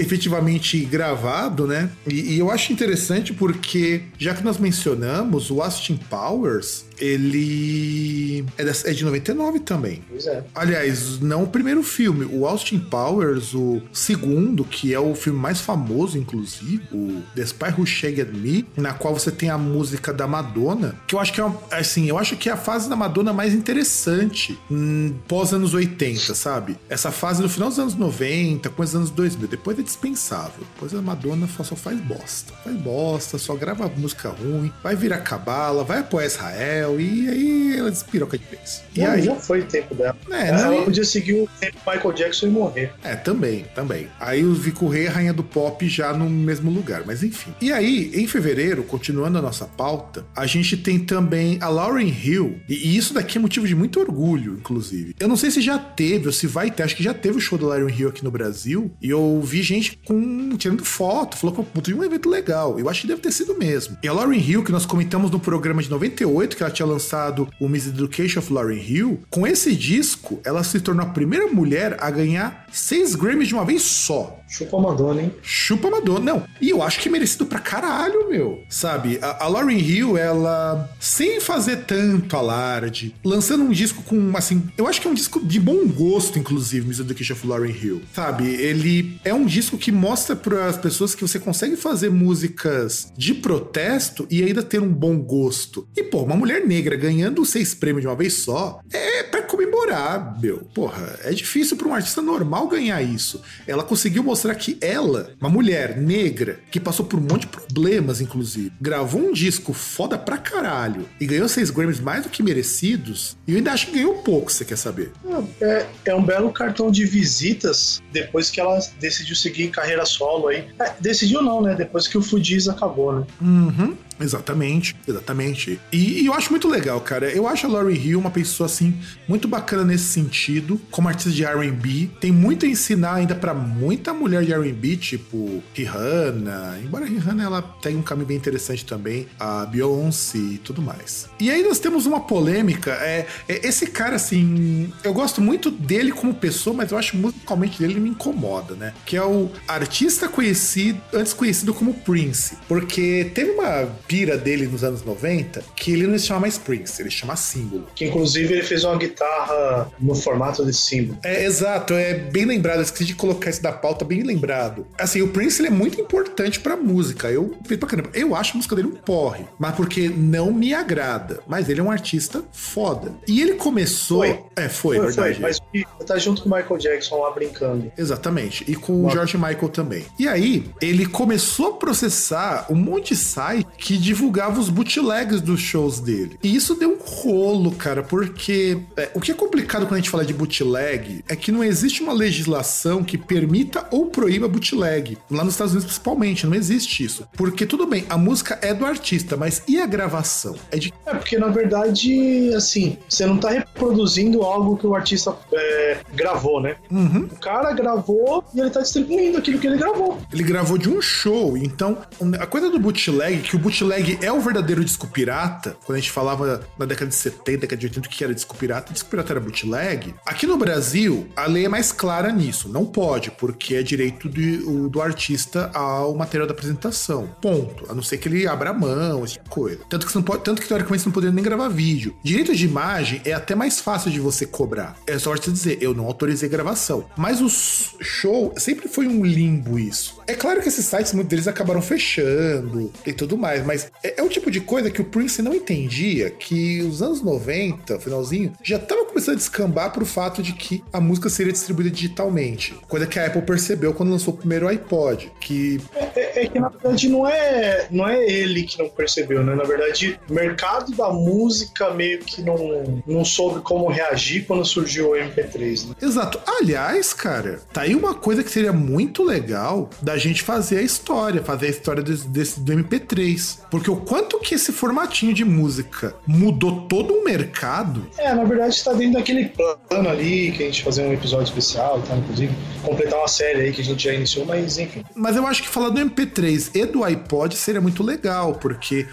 [SPEAKER 1] efetivamente gravado, né? E, e eu acho interessante porque, já que nós mencionamos, o Austin Powers, ele é, é de 99 também.
[SPEAKER 2] Pois é.
[SPEAKER 1] Aliás, não o primeiro filme, o Austin Powers, o segundo, que é o filme mais famoso, inclusive, o The Spy Who Shagged Me, na qual você tem a música da Madonna, que eu acho que é uma, assim, eu acho que é a fase da Madonna mais interessante hum, pós anos 80, sabe? Essa fase no final dos anos 90, com os anos 2000, depois é dispensável. Depois a Madonna só faz bosta. Faz bosta, só grava música ruim, vai virar cabala, vai apoiar Israel, e aí ela despiroca de vez. E
[SPEAKER 2] Não,
[SPEAKER 1] aí,
[SPEAKER 2] já foi o tempo dela.
[SPEAKER 1] é, não,
[SPEAKER 2] ela
[SPEAKER 1] e-
[SPEAKER 2] podia seguir o tempo Michael Jackson e morrer.
[SPEAKER 1] é, também, também. Aí o Vico Rei a Rainha do Pop já no mesmo lugar, mas enfim. E aí, em fevereiro, continuando a nossa pauta, a gente tem também a Lauren Hill, e, isso daqui é motivo de muito orgulho, inclusive. Eu não sei se já teve ou se vai ter, acho que já teve o show da Lauren Hill aqui no Brasil, e eu vi gente com tirando foto, falou que puta, de um evento legal. Eu acho que deve ter sido mesmo. E a Lauren Hill, que nós comentamos no programa de 98, que ela tinha lançado o Miss Education of Lauren Hill, com esse disco, ela se tornou a primeira mulher a ganhar seis Grammys de uma vez só.
[SPEAKER 2] Chupa Madonna, hein?
[SPEAKER 1] Chupa Madonna. Não, e eu acho que é merecido pra caralho, meu. Sabe, a, a Lauryn Hill, ela, sem fazer tanto alarde, lançando um disco com, assim, eu acho que é um disco de bom gosto, inclusive, Miss Education of Lauryn Hill. Sabe, ele é um disco que mostra para as pessoas que você consegue fazer músicas de protesto e ainda ter um bom gosto. E, pô, uma mulher negra ganhando seis prêmios de uma vez só, é pra comemorar, meu. Porra, é difícil pra um artista normal ganhar isso. Ela conseguiu mostrar que ela, uma mulher negra, que passou por um monte de problemas, inclusive, gravou um disco foda pra caralho e ganhou seis Grammys mais do que merecidos, e eu ainda acho que ganhou pouco, você quer saber?
[SPEAKER 2] É, é um belo cartão de visitas depois que ela decidiu seguir em carreira solo aí. É, decidiu não, né? Depois que o Fudiz acabou, né?
[SPEAKER 1] Uhum. Exatamente, exatamente. E, e eu acho muito legal, cara. Eu acho a Laurie Hill uma pessoa, assim, muito bacana nesse sentido. Como artista de R&B, tem muito a ensinar ainda pra muita mulher de R&B, tipo Rihanna. Embora Rihanna, ela tenha um caminho bem interessante também. A Beyoncé e tudo mais. E aí nós temos uma polêmica. É, é esse cara, assim, eu gosto muito dele como pessoa, mas eu acho musicalmente dele ele me incomoda, né? Que é o artista conhecido, antes conhecido como Prince. Porque teve uma pira dele nos anos 90 que ele não se chama mais Prince, ele chama Símbolo.
[SPEAKER 2] Que inclusive ele fez uma guitarra no formato de símbolo.
[SPEAKER 1] É, exato, é bem lembrado, eu esqueci de colocar isso da pauta, bem lembrado. Assim, o Prince ele é muito importante pra música, eu, pra caramba, eu acho a música dele um porre, mas porque não me agrada, mas ele é um artista foda. E ele começou...
[SPEAKER 2] Foi.
[SPEAKER 1] É, foi,
[SPEAKER 2] Foi,
[SPEAKER 1] verdade.
[SPEAKER 2] foi, mas tá junto com o Michael Jackson lá brincando.
[SPEAKER 1] Exatamente. E com o George Michael também. E aí, ele começou a processar um monte de site que divulgava os bootlegs dos shows dele. E isso deu um rolo, cara, porque é, o que é complicado quando a gente fala de bootleg é que não existe uma legislação que permita ou proíba bootleg. Lá nos Estados Unidos, principalmente, não existe isso. Porque tudo bem, a música é do artista, mas e a gravação? É de
[SPEAKER 2] É, porque na verdade, assim, você não tá reproduzindo algo que o artista é, gravou, né?
[SPEAKER 1] Uhum.
[SPEAKER 2] O cara gravou e ele tá distribuindo aquilo que ele gravou.
[SPEAKER 1] Ele gravou de um show, então a coisa do bootleg, que o bootleg é o verdadeiro disco pirata, quando a gente falava na década de 70, década de 80 o que era disco pirata, disco pirata era bootleg. Aqui no Brasil, a lei é mais clara nisso, não pode, porque é direito do, do artista ao material da apresentação. Ponto. A não ser que ele abra mão, esse tipo de coisa. Tanto que, não pode, tanto que teoricamente você não poderia nem gravar vídeo. Direito de imagem é até mais fácil de você cobrar. É só você dizer, eu não autorizei gravação. Mas o show sempre foi um limbo isso. É claro que esses sites, muitos deles acabaram fechando e tudo mais, mas é, é o tipo de coisa que o Prince não entendia que os anos 90, finalzinho, já tava começando a descambar pro fato de que a música seria distribuída digitalmente. Coisa que a Apple percebeu quando lançou o primeiro iPod, que
[SPEAKER 2] É, é que na verdade não é, não é ele que não percebeu, né? Na verdade, o mercado da música meio que não, não soube como reagir quando surgiu o MP3, né?
[SPEAKER 1] Exato. Aliás, cara, tá aí uma coisa que seria muito legal da gente fazer a história, fazer a história desse, desse- do MP3. Porque o quanto que esse formatinho de música mudou todo um mercado.
[SPEAKER 2] É, na verdade tá dentro daquele plano ali que a gente fazer um episódio especial, tá? Inclusive, completar uma série aí que a gente já iniciou, mas enfim.
[SPEAKER 1] Mas eu acho que falar do MP3 e do iPod seria muito legal, porque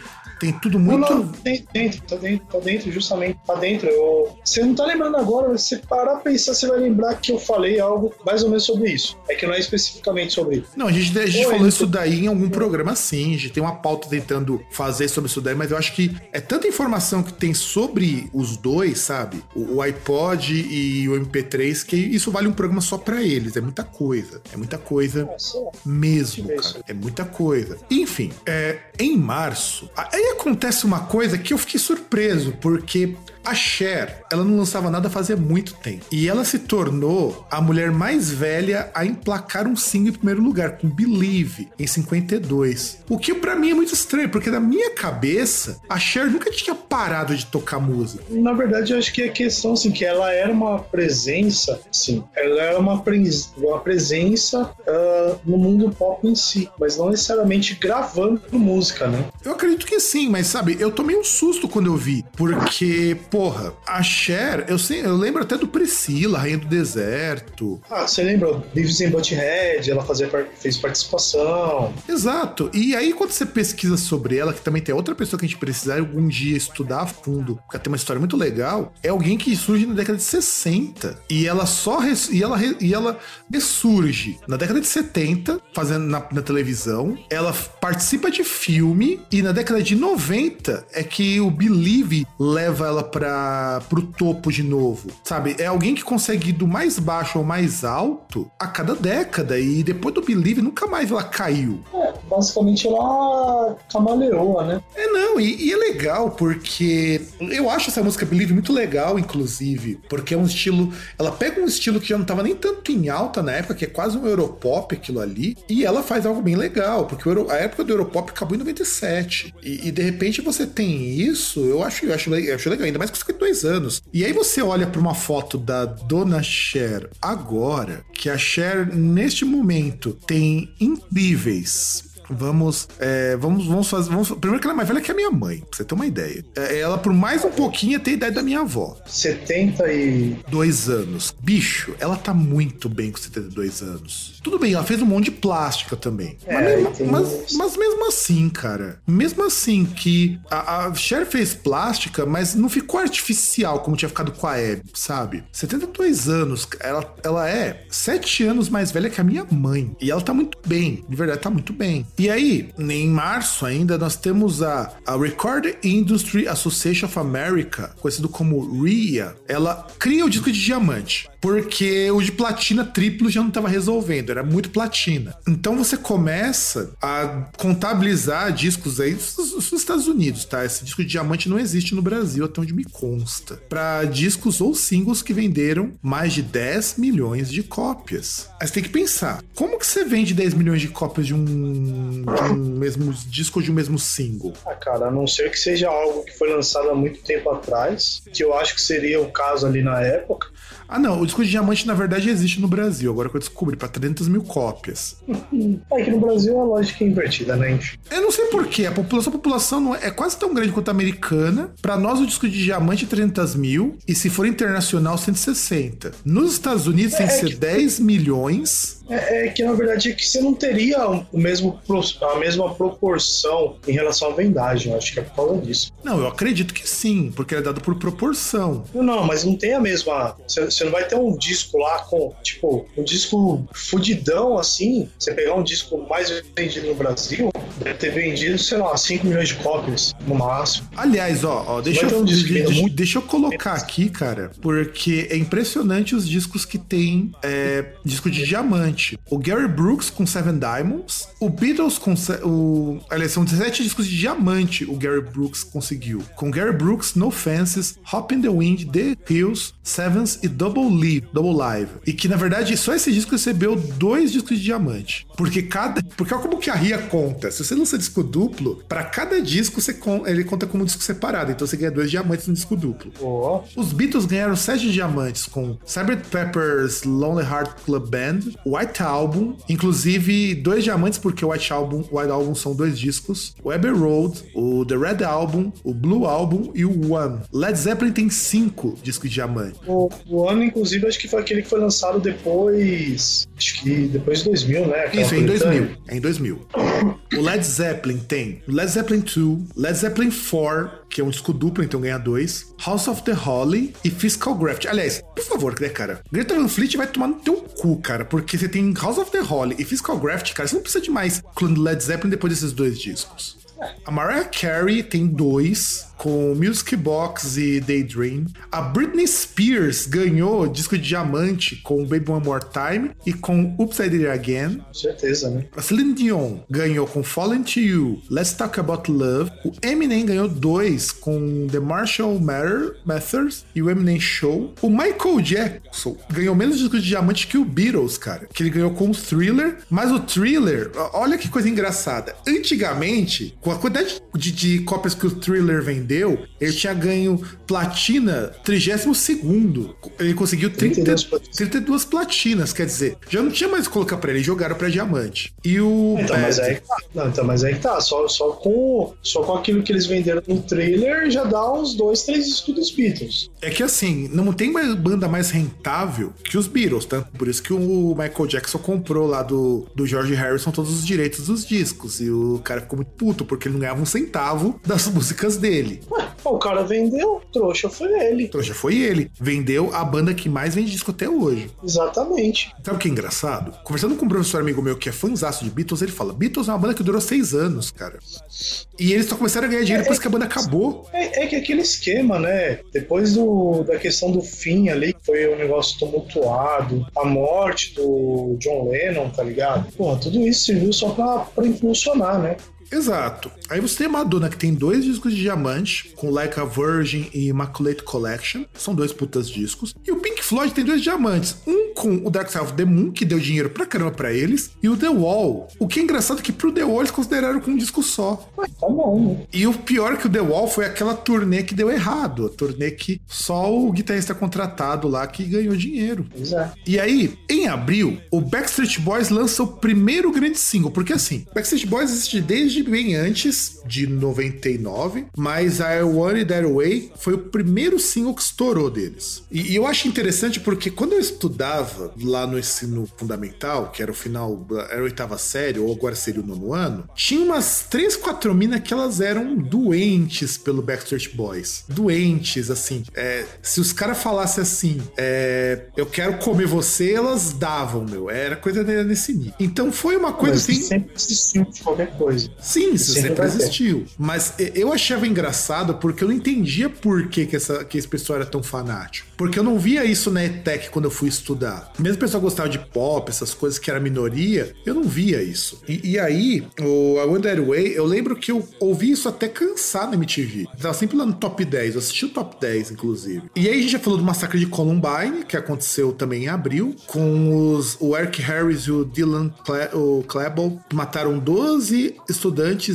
[SPEAKER 1] tem tudo
[SPEAKER 2] Não,
[SPEAKER 1] muito.
[SPEAKER 2] não, tem- dentro, tá dentro, tá dentro, justamente, tá dentro. Eu, você não tá lembrando agora, mas se parar pra pensar, você vai lembrar que eu falei algo mais ou menos sobre isso. É que não é especificamente sobre isso.
[SPEAKER 1] Não, a gente, a gente
[SPEAKER 2] Oi,
[SPEAKER 1] falou
[SPEAKER 2] eu
[SPEAKER 1] isso daí em algum programa sim. A gente tem uma pauta tentando fazer sobre isso daí, mas eu acho que é tanta informação que tem sobre os dois, sabe? O, o iPod e o MP3, que isso vale um programa só pra eles. É muita coisa. É muita coisa
[SPEAKER 2] É,
[SPEAKER 1] mesmo, cara. É muita coisa. Enfim, é, em março, aí acontece uma coisa que eu fiquei surpreso, porque a Cher, ela não lançava nada fazia muito tempo. E ela se tornou a mulher mais velha a emplacar um single em primeiro lugar, com Believe, em 52. O que pra mim é muito estranho, porque na minha cabeça, a Cher nunca tinha parado de tocar música.
[SPEAKER 2] Na verdade, eu acho que é questão assim, que ela era uma presença, sim, ela era uma, pres- uma presença ah, no mundo pop em si, mas não necessariamente gravando música, né?
[SPEAKER 1] Eu acredito que sim, mas sabe, eu tomei um susto quando eu vi, porque, porra, a Cher, eu, sei, eu lembro até do Priscila, Rainha do Deserto.
[SPEAKER 2] Ah, você lembra? Beavis and Butthead, ela fazia, fez participação.
[SPEAKER 1] Exato. E aí, quando você pesquisa sobre ela, que também tem outra pessoa que a gente precisar algum dia estudar a fundo, porque ela tem uma história muito legal, é alguém que surge na década de 60. E ela só res- e ela, e ela ressurge na década de 70, fazendo na, na televisão. Ela participa de filme, e na década de 90 é que o Believe leva ela para pro topo de novo. Sabe? É alguém que consegue ir do mais baixo ao mais alto a cada década. E depois do Believe, nunca mais ela caiu.
[SPEAKER 2] É, basicamente ela camaleoa, né?
[SPEAKER 1] É, não, e, e é legal porque eu acho essa música Believe muito legal, inclusive, porque é um estilo. Ela pega um estilo que já não tava nem tanto em alta na época, que é quase um Europop aquilo ali, e ela faz algo bem legal, porque Euro- a época do Europop acabou em 97. E, e de repente você tem isso, eu acho, eu acho, eu acho legal, ainda mais com 52 anos. E aí você olha pra uma foto da Dona Cher agora, que a Cher, neste momento, tem incríveis Vamos, é, vamos, vamos fazer. Vamos, primeiro que ela é mais velha que a minha mãe, pra você ter uma ideia. É, Ela, por mais um pouquinho, tem a idade da minha avó.
[SPEAKER 2] 70 e.
[SPEAKER 1] Dois anos. Bicho, ela tá muito bem com 72 anos. Tudo bem, ela fez um monte de plástica também.
[SPEAKER 2] É,
[SPEAKER 1] mas, mas, mas mesmo assim, cara. Mesmo assim, que a, a Cher fez plástica, mas não ficou artificial como tinha ficado com a Abby, sabe? 72 anos. Ela, ela é 7 anos mais velha que a minha mãe. E ela tá muito bem. De verdade, tá muito bem. E aí, em março ainda, nós temos a, a Record Industry Association of America, conhecido como RIA. Ela cria o disco de diamante porque o de platina triplo já não estava resolvendo, era muito platina. Então você começa a contabilizar discos aí dos Estados Unidos, tá? Esse disco de diamante não existe no Brasil, até onde me consta. Para discos ou singles que venderam mais de 10 milhões de cópias. Aí você tem que pensar, como que você vende 10 milhões de cópias de um, de um mesmo disco ou de um mesmo single?
[SPEAKER 2] Ah, cara, a não ser que seja algo que foi lançado há muito tempo atrás, que eu acho que seria o caso ali na época,
[SPEAKER 1] ah, não, o disco de diamante na verdade existe no Brasil, agora que eu descobri, pra 300 mil cópias.
[SPEAKER 2] É que no Brasil a lógica é invertida, né?
[SPEAKER 1] Eu não sei porquê, a população, a população não é, é quase tão grande quanto a americana. Pra nós, o disco de diamante é 300 mil, e se for internacional, 160. Nos Estados Unidos é, tem que é ser que... 10 milhões
[SPEAKER 2] é, é, que na verdade é que você não teria o mesmo, a mesma proporção em relação à vendagem. Eu acho que é por causa disso.
[SPEAKER 1] Não, eu acredito que sim, porque é dado por proporção.
[SPEAKER 2] Não, não, mas não tem a mesma. Você, você não vai ter um disco lá com, tipo, um disco fudidão assim. Você pegar um disco mais vendido no Brasil, deve ter vendido, sei lá, 5 milhões de cópias no máximo.
[SPEAKER 1] Aliás, ó, ó deixa, eu, um deixa, deixa, eu colocar aqui, cara, porque é impressionante os discos que tem é, disco de diamante o Gary Brooks com Seven Diamonds, o Beatles com. O, aliás, são 17 discos de diamante o Gary Brooks conseguiu. Com Gary Brooks, No Fences, Hop in the Wind, The Hills, Sevens e Double Live, Double Live. E que na verdade só esse disco recebeu dois discos de diamante. Porque cada. Porque olha como que a RIA conta. Se você lança disco duplo, para cada disco você ele conta como um disco separado. Então você ganha dois diamantes no disco duplo. Oh. Os Beatles ganharam sete diamantes com Cyber Peppers Lonely Heart Club Band, White Album, inclusive dois diamantes, porque o White Album, White Album são dois discos, o Abbey Road, o The Red Album, o Blue Album e o One. Led Zeppelin tem cinco discos de diamante.
[SPEAKER 2] O, o One, inclusive, acho que foi aquele que foi lançado depois. Acho que depois de 2000, né?
[SPEAKER 1] Aquela Isso, é em 2000. É em 2000. o Led Zeppelin tem Led Zeppelin 2, Led Zeppelin 4, que é um disco duplo, então ganha dois. House of the Holly e Physical Graft. Aliás, por favor, né, cara? Greta Van Fleet vai tomar no teu cu, cara, porque você tem House of the Holly e Physical Graft, cara, você não precisa de mais clone Led Zeppelin depois desses dois discos. A Mariah Carey tem dois com Music Box e Daydream. A Britney Spears ganhou disco de diamante com Baby One More Time e com Upside Down Again.
[SPEAKER 2] Com certeza, né?
[SPEAKER 1] A Celine Dion ganhou com Fallen to You, Let's Talk About Love. O Eminem ganhou dois com The Marshall Matter, Matters e o Eminem Show. O Michael Jackson ganhou menos disco de diamante que o Beatles, cara. Que ele ganhou com o Thriller, mas o Thriller, olha que coisa engraçada. Antigamente, com a quantidade de, de cópias que o Thriller vendeu, vendeu, ele tinha ganho platina 32 Ele conseguiu 30, 32, 32 platinas, quer dizer, já não tinha mais que colocar pra ele, jogaram pra diamante. E o.
[SPEAKER 2] Então, mas aí tá. Não, então, mas aí tá. Só, só, com, só com aquilo que eles venderam no trailer já dá uns dois, três estudos Beatles.
[SPEAKER 1] É que assim, não tem mais banda mais rentável que os Beatles, tá? Por isso que o Michael Jackson comprou lá do, do George Harrison todos os direitos dos discos. E o cara ficou muito puto porque ele não ganhava um centavo das músicas dele.
[SPEAKER 2] Ué, o cara vendeu, trouxa foi ele.
[SPEAKER 1] Trouxa foi ele. Vendeu a banda que mais vende disco até hoje.
[SPEAKER 2] Exatamente.
[SPEAKER 1] Sabe o que é engraçado? Conversando com um professor amigo meu que é fãzaço de Beatles, ele fala: Beatles é uma banda que durou seis anos, cara. E eles só começaram a ganhar dinheiro é, depois é, que a banda acabou.
[SPEAKER 2] É, é, que aquele esquema, né? Depois do, da questão do fim ali, que foi um negócio tumultuado, a morte do John Lennon, tá ligado? Pô, tudo isso serviu só pra, pra impulsionar, né?
[SPEAKER 1] Exato. Aí você tem Madonna, que tem dois discos de diamante, com Like a Virgin e Immaculate Collection. São dois putas discos. E o Pink Floyd tem dois diamantes. Um com o Dark Side of the Moon, que deu dinheiro pra caramba pra eles, e o The Wall. O que é engraçado é que pro The Wall eles consideraram com um disco só.
[SPEAKER 2] tá bom. Né?
[SPEAKER 1] E o pior é que o The Wall foi aquela turnê que deu errado. A turnê que só o guitarrista contratado lá que ganhou dinheiro.
[SPEAKER 2] Exato.
[SPEAKER 1] E aí, em abril, o Backstreet Boys lança o primeiro grande single. Porque assim, Backstreet Boys existe desde bem antes de 99, mas I Want It That Way foi o primeiro single que estourou deles. E, e eu acho interessante porque quando eu estudava lá no ensino fundamental, que era o final, era a oitava série, ou agora seria o nono ano, tinha umas três, quatro minas que elas eram doentes pelo Backstreet Boys. Doentes, assim. É, se os caras falassem assim, é, eu quero comer você, elas davam, meu. Era coisa nesse nível. Então foi uma coisa
[SPEAKER 2] Mas
[SPEAKER 1] assim.
[SPEAKER 2] sempre existiu de qualquer coisa.
[SPEAKER 1] Sim, isso
[SPEAKER 2] Sempre
[SPEAKER 1] sempre
[SPEAKER 2] ter.
[SPEAKER 1] existiu. Mas eu achava engraçado porque eu não entendia por que, que, essa, que esse pessoal era tão fanático. Porque eu não via isso na ETEC quando eu fui estudar. Mesmo o pessoal gostava de pop, essas coisas que era minoria, eu não via isso. E, e aí, o I That Way, eu lembro que eu ouvi isso até cansado na MTV. Eu tava sempre lá no top 10, eu assisti o top 10, inclusive. E aí a gente já falou do massacre de Columbine, que aconteceu também em abril, com os, o Eric Harris e o Dylan Cle, o Klebold, mataram 12 estudantes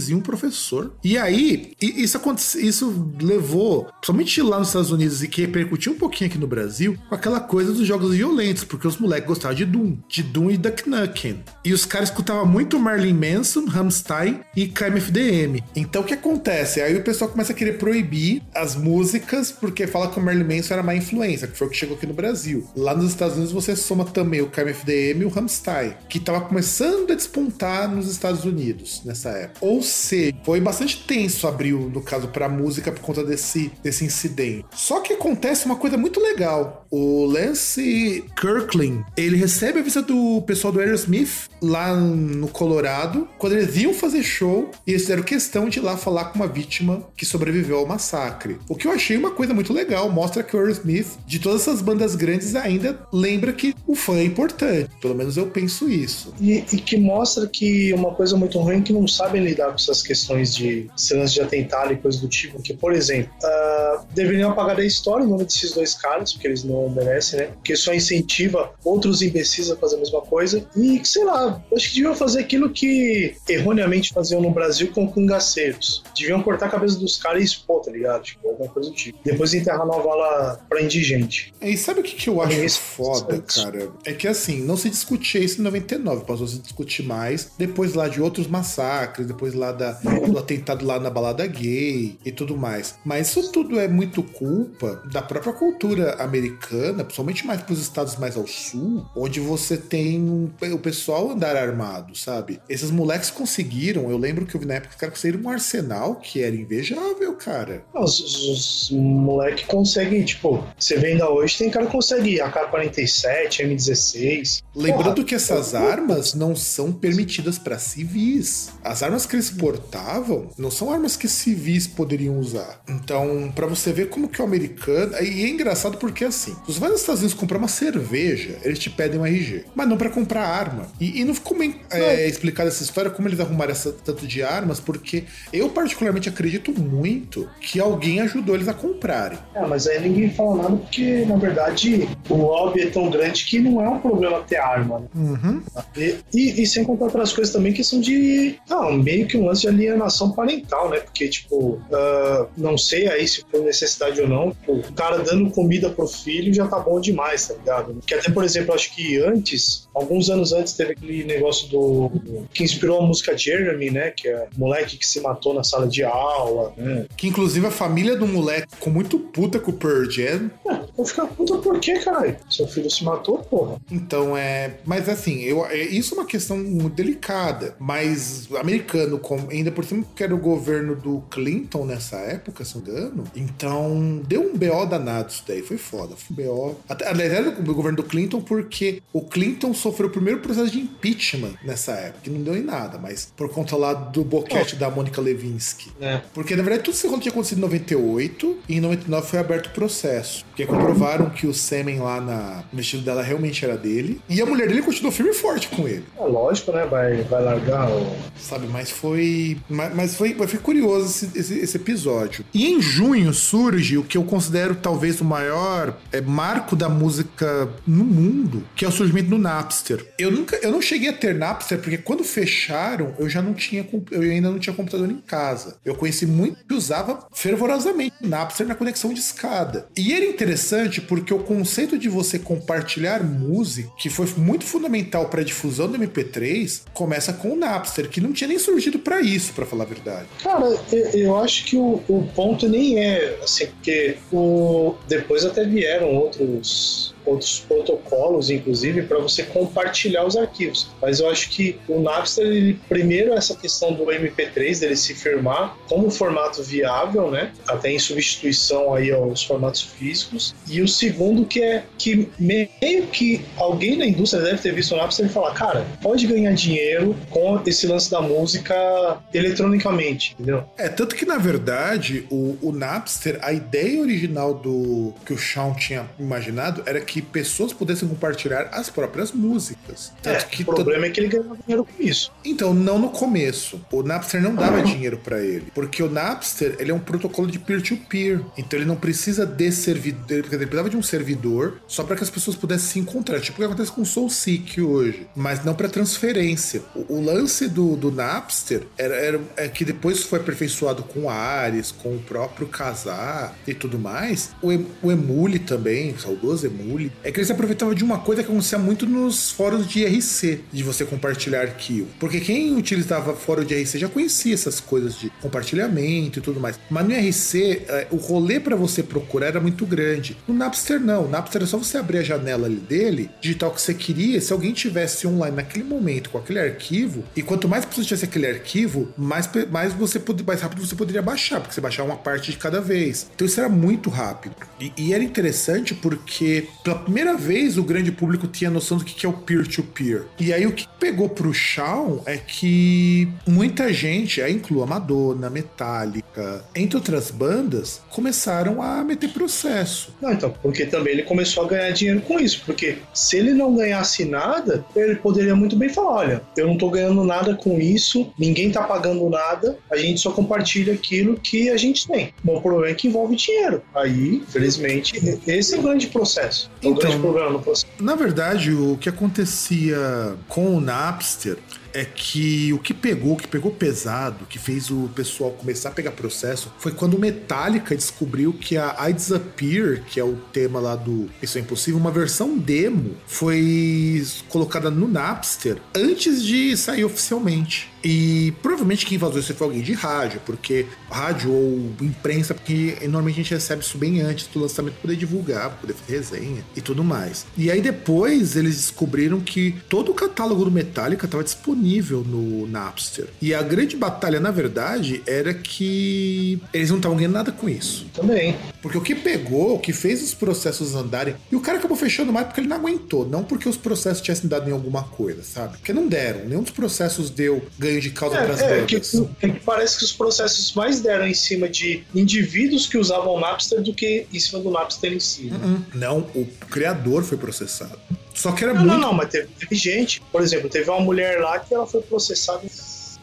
[SPEAKER 1] e um professor. E aí, isso, aconte- isso levou, somente lá nos Estados Unidos e que repercutiu um pouquinho aqui no Brasil, com aquela coisa dos jogos violentos, porque os moleques gostavam de Doom, de Doom e Duck Nukem. E os caras escutavam muito Marilyn Manson, Rammstein e KMFDM. Então o que acontece? Aí o pessoal começa a querer proibir as músicas porque fala que o Marilyn Manson era má influência, que foi o que chegou aqui no Brasil. Lá nos Estados Unidos você soma também o KMFDM e o Rammstein, que tava começando a despontar nos Estados Unidos nessa época. Ou seja, foi bastante tenso abril, no caso, pra música por conta desse, desse incidente. Só que acontece uma coisa muito legal. O Lance Kirkland, ele recebe a visita do pessoal do Aerosmith lá no Colorado, quando eles iam fazer show, e eles fizeram questão de ir lá falar com uma vítima que sobreviveu ao massacre. O que eu achei uma coisa muito legal, mostra que o Aerosmith, de todas essas bandas grandes, ainda lembra que o fã é importante. Pelo menos eu penso isso.
[SPEAKER 2] E, e que mostra que uma coisa muito ruim é que não sabem lidar com essas questões de cenas de atentado e coisa do tipo. Que, por exemplo, ah, deveriam apagar da história o nome desses dois caras, porque eles não merecem, né? Porque só incentiva outros imbecis a fazer a mesma coisa. E, sei lá, acho que deviam fazer aquilo que erroneamente faziam no Brasil com cangaceiros. Deviam cortar a cabeça dos caras e expor, tá ligado? Tipo, alguma coisa do tipo. Depois enterrar na vala pra indigente.
[SPEAKER 1] E sabe o que, que eu acho
[SPEAKER 2] Esse-
[SPEAKER 1] foda, cara? É que assim, não se discutia isso em 99, passou a se discutir mais depois lá de outros massacres, depois lá da, do atentado lá na balada gay e tudo mais. Mas isso tudo é muito culpa da própria cultura americana, principalmente mais pros estados mais ao sul, onde você tem um- o pessoal andar armado, sabe? Esses moleques conseguiram, eu lembro que eu vi na época que os caras conseguiram um arsenal que era invejável, cara.
[SPEAKER 2] Os, os, os moleque conseguem, tipo, você vê ainda hoje, tem cara que consegue AK-47, M16.
[SPEAKER 1] Lembrando
[SPEAKER 2] Porra,
[SPEAKER 1] que essas armas não são permitidas para civis. As armas que eles portavam não são armas que civis poderiam usar. Então, para você ver como que o americano. E é engraçado porque assim, se você vai nos Estados Unidos comprar uma cerveja, eles te pedem um RG, mas não para comprar arma. E, e não ficou bem é, explicada essa história, como eles arrumaram essa tanto de armas, porque eu particularmente acredito muito que alguém ajudou eles a comprarem.
[SPEAKER 2] É, mas aí ninguém fala nada porque, na verdade, o lobby é tão grande que não é um problema ter arma. Né?
[SPEAKER 1] Uhum.
[SPEAKER 2] E, e- e sem contar outras coisas também que são de. Não, meio que um lance de alienação parental, né? Porque, tipo, ah, não sei aí se foi necessidade ou não, pô, o cara dando comida pro filho já tá bom demais, tá ligado? Porque até, por exemplo, acho que antes, alguns anos antes, teve aquele negócio do. que inspirou a música Jeremy, né? Que é o moleque que se matou na sala de aula, né?
[SPEAKER 1] Que inclusive a família do moleque ficou muito puta com o Pearl Jam.
[SPEAKER 2] É, vou ficar puta por quê, caralho? Seu filho se matou, porra.
[SPEAKER 1] Então é. Mas assim, eu, é- isso é uma questão muito delicada. Mas o americano, como, ainda por cima que era o governo do Clinton nessa época, se não me engano. Então deu um BO danado isso daí. Foi foda. Foi um BO. Até, aliás, era o governo do Clinton porque o Clinton sofreu o primeiro processo de impeachment nessa época. Que não deu em nada, mas por conta lá do boquete da Mônica Levinsky.
[SPEAKER 2] É.
[SPEAKER 1] Porque, na verdade, tudo rolo tinha acontecido em 98 e em 99 foi aberto o processo. Porque comprovaram que o sêmen lá na, no vestido dela realmente era dele. E a mulher dele continuou firme e forte com ele.
[SPEAKER 2] É lógico, né? Vai, vai largar o.
[SPEAKER 1] Sabe, mas foi. Mas, foi, mas foi curioso esse, esse, esse episódio. E em junho surge o que eu considero talvez o maior é, marco da música no mundo, que é o surgimento do Napster. Eu nunca, eu não cheguei a ter Napster porque quando fecharam, eu já não tinha, eu ainda não tinha computador em casa. Eu conheci muito que usava fervorosamente Napster na conexão de escada. E era interessante porque o conceito de você compartilhar música, que foi muito fundamental para a difusão do MP3, começa com o Napster, que não tinha nem surgido para isso, para falar a verdade.
[SPEAKER 2] Cara, eu acho que o, o ponto nem é assim, porque o, depois até vieram outros outros protocolos, inclusive, para você compartilhar os arquivos. Mas eu acho que o Napster, ele, primeiro, essa questão do MP3, dele se firmar como formato viável, né? Até em substituição aí aos formatos físicos. E o segundo, que é que meio que alguém na indústria deve ter visto o Napster e falar, cara, pode ganhar dinheiro com esse lance da música eletronicamente, entendeu?
[SPEAKER 1] É, tanto que, na verdade, o, o Napster, a ideia original do que o Sean tinha imaginado era que que pessoas pudessem compartilhar as próprias músicas.
[SPEAKER 2] Tanto é, que o problema é que ele ganhava dinheiro com isso.
[SPEAKER 1] Então, não no começo. O Napster não dava dinheiro para ele. Porque o Napster, ele é um protocolo de peer-to-peer. -peer. Então, ele não precisa de servidor. Ele precisava de um servidor só para que as pessoas pudessem se encontrar. Tipo o que acontece com o SoulSeek hoje. Mas não para transferência. O, o, lance do, do Napster era, era, é que depois foi aperfeiçoado com Ares, com o próprio Casar e tudo mais. O, o Emule também, o saudoso Emule é que eles aproveitavam de uma coisa que acontecia muito nos fóruns de IRC, de você compartilhar arquivo. Porque quem utilizava fórum de IRC já conhecia essas coisas de compartilhamento e tudo mais. Mas no IRC, é, o rolê para você procurar era muito grande. No Napster, não. No Napster é só você abrir a janela ali dele, digitar o que você queria. Se alguém tivesse online naquele momento com aquele arquivo, e quanto mais pessoas tivesse aquele arquivo, mais, mais, você, mais rápido você poderia baixar, porque você baixava uma parte de cada vez. Então isso era muito rápido. E, e era interessante porque, pela primeira vez o grande público tinha noção do que é o peer-to-peer. -peer. E aí o que pegou pro Shawn é que muita gente, aí inclui a Madonna, Metallica, entre outras bandas, começaram a meter processo.
[SPEAKER 2] Não, então, porque também ele começou a ganhar dinheiro com isso, porque se ele não ganhasse nada, ele poderia muito bem falar, olha, eu não tô ganhando nada com isso, ninguém tá pagando nada, a gente só compartilha aquilo que a gente tem. Bom, o problema é que envolve dinheiro. Aí, infelizmente, esse é o grande processo. Então, processo.
[SPEAKER 1] Na verdade, o que acontecia com o Napster é que o que pegou, o que pegou pesado, que fez o pessoal começar a pegar processo, foi quando o Metallica descobriu que a I Disappear, que é o tema lá do Isso é Impossível, uma versão demo, foi colocada no Napster antes de sair oficialmente. E provavelmente quem vazou isso foi alguém de rádio, porque rádio ou imprensa, porque normalmente a gente recebe isso bem antes do lançamento poder divulgar, poder fazer resenha e tudo mais. E aí depois eles descobriram que todo o catálogo do Metallica estava disponível no Napster. E a grande batalha, na verdade, era que eles não estavam ganhando nada com isso.
[SPEAKER 2] Também.
[SPEAKER 1] Porque o que pegou, o que fez os processos andarem, e o cara acabou fechando mais porque ele não aguentou, não porque os processos tivessem dado em alguma coisa, sabe? Porque não deram, nenhum dos processos deu ganho de causa é, é,
[SPEAKER 2] que, é que parece que os processos mais deram em cima de indivíduos que usavam o Napster do que em cima do Napster em si.
[SPEAKER 1] Uh -uh. Não, o criador foi processado. Só que era
[SPEAKER 2] não,
[SPEAKER 1] muito.
[SPEAKER 2] Não, não, mas teve, teve gente. Por exemplo, teve uma mulher lá que ela foi processada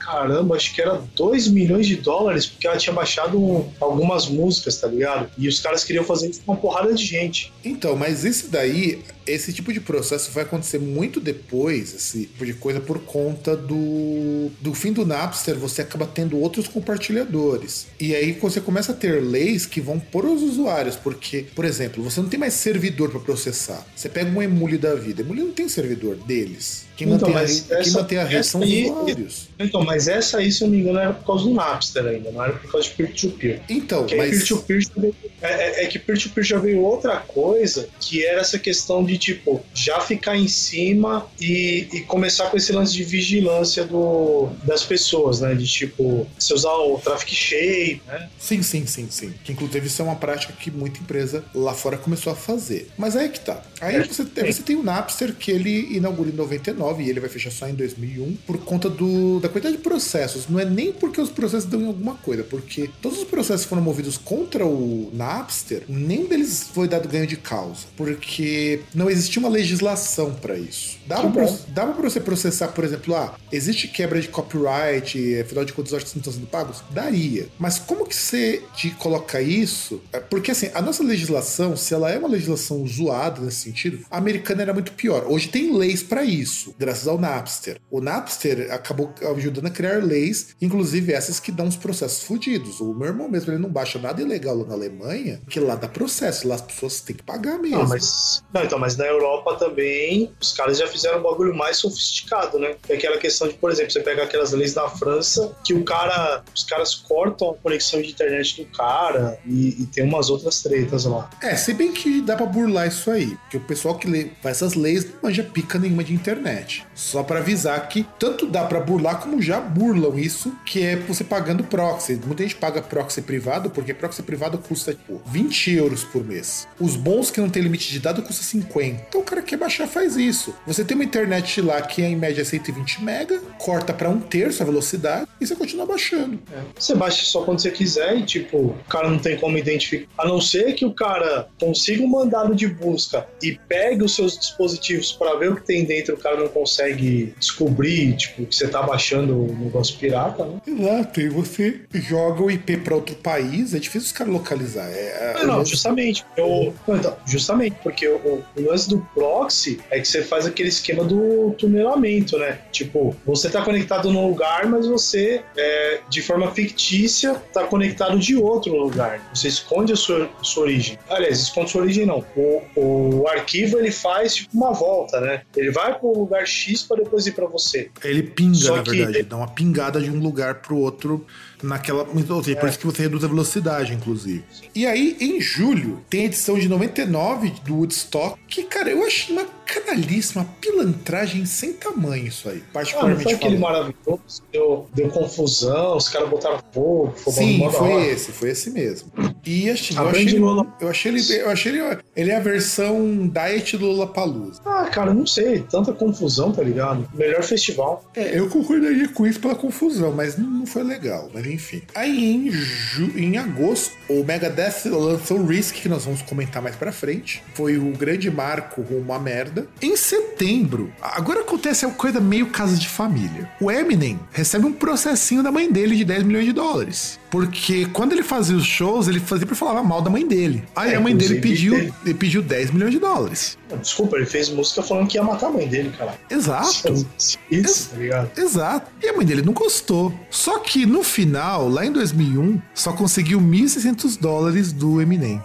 [SPEAKER 2] caramba, acho que era 2 milhões de dólares, porque ela tinha baixado um, algumas músicas, tá ligado? E os caras queriam fazer isso com uma porrada de gente.
[SPEAKER 1] Então, mas isso daí esse tipo de processo vai acontecer muito depois, esse tipo de coisa, por conta do, do fim do Napster, você acaba tendo outros compartilhadores. E aí você começa a ter leis que vão por os usuários, porque, por exemplo, você não tem mais servidor para processar. Você pega um emule da vida, emule não tem servidor deles. Quem, então, mantém, a, essa, mantém a rede são os usuários.
[SPEAKER 2] Então, mas essa aí, se eu não me engano, era por causa do Napster ainda, não era por causa de peer-to-peer. -peer.
[SPEAKER 1] Então, mas...
[SPEAKER 2] Peer-to-peer -peer, é, é, é que peer-to-peer já veio outra coisa, que era essa questão de tipo, já ficar em cima e, e começar com esse lance de vigilância do, das pessoas, né? De tipo, você usar o traffic shape, né?
[SPEAKER 1] Sim, sim, sim, sim. Que inclusive isso é uma prática que muita empresa lá fora começou a fazer. Mas aí é que tá. Aí é, você, você tem o Napster que ele inaugura em 99 e ele vai fechar só em 2001 por conta do, da quantidade de processos. Não é nem porque os processos dão em alguma coisa, porque todos os processos foram movidos contra o Napster, nem deles foi dado ganho de causa. Porque não existia uma legislação para isso. Dava pra, dava pra você processar, por exemplo, ah, existe quebra de copyright, afinal de contas os artistas não estão sendo pagos? Daria. Mas como que você te coloca isso? É, porque assim, a nossa legislação, se ela é uma legislação zoada nesse sentido, a americana era muito pior. Hoje tem leis para isso, graças ao Napster. O Napster acabou ajudando a criar leis, inclusive essas que dão uns processos fodidos. O meu irmão mesmo, ele não baixa nada ilegal na Alemanha, que lá dá processo, lá as pessoas têm que pagar mesmo.
[SPEAKER 2] Não, mas, não, então, mas na Europa também, os caras já fizeram um bagulho mais sofisticado, né? É aquela questão de, por exemplo, você pega aquelas leis da França, que o cara, os caras cortam a conexão de internet do cara e, e tem umas outras tretas lá.
[SPEAKER 1] É, se bem que dá pra burlar isso aí, porque o pessoal que lê, faz essas leis não manja pica nenhuma de internet. Só para avisar que tanto dá para burlar como já burlam isso, que é você pagando proxy. Muita gente paga proxy privado, porque proxy privado custa tipo 20 euros por mês. Os bons que não tem limite de dado custa 50. Então o cara quer baixar, faz isso. Você tem uma internet lá que é em média 120 mega, corta para um terço a velocidade e você continua baixando.
[SPEAKER 2] É. Você baixa só quando você quiser e, tipo, o cara não tem como identificar. A não ser que o cara consiga um mandado de busca e pegue os seus dispositivos para ver o que tem dentro, o cara não consegue descobrir, tipo, que você tá baixando o negócio pirata, né?
[SPEAKER 1] Exato, e você joga o IP para outro país, é difícil os caras localizar. É,
[SPEAKER 2] é não, justamente. Eu, então, justamente, porque o, o lance do proxy é que você faz aquele esquema do tunelamento, né? Tipo, você tá conectado num lugar, mas você, é, de forma fictícia, tá conectado de outro lugar. Você esconde a sua, sua origem. Aliás, esconde sua origem não. O, o arquivo ele faz tipo uma volta, né? Ele vai para o lugar X para depois ir para você.
[SPEAKER 1] Ele pinga, Só na verdade, dá uma pingada de um lugar para o outro naquela. Ou seja, é. por isso que você reduz a velocidade, inclusive. E aí, em julho, tem a edição de 99 do Woodstock, que, cara, eu acho uma canalíssima, pilantragem sem tamanho isso aí.
[SPEAKER 2] Particularmente. Ah, foi aquele maravilhoso, deu, deu confusão, os caras botaram fogo,
[SPEAKER 1] Sim, foi hora. esse, foi esse mesmo. E assim, eu, achei ele, eu achei ele. Eu achei ele. Ele é a versão Diet do Lollapalooza.
[SPEAKER 2] Ah, cara, não sei. Tanta confusão, tá ligado? Melhor festival.
[SPEAKER 1] É, eu concordaria com isso pela confusão, mas não, foi legal. Mas enfim. Aí em, ju, em agosto, o Megadeth lançou o Risk, que nós vamos comentar mais pra frente. Foi o grande marco rumo à merda. Em setembro, agora acontece uma coisa meio casa de família. O Eminem recebe um processinho da mãe dele de 10 milhões de dólares. Porque quando ele fazia os shows, ele sempre falava mal da mãe dele. Aí é, a mãe dele pediu, ele pediu 10 milhões de dólares.
[SPEAKER 2] Desculpa, ele fez música falando que ia matar a mãe dele, cara.
[SPEAKER 1] Exato.
[SPEAKER 2] Isso, tá ligado?
[SPEAKER 1] Exato. E a mãe dele não gostou. Só que no final, lá em 2001, só conseguiu 1.600 dólares do Eminem.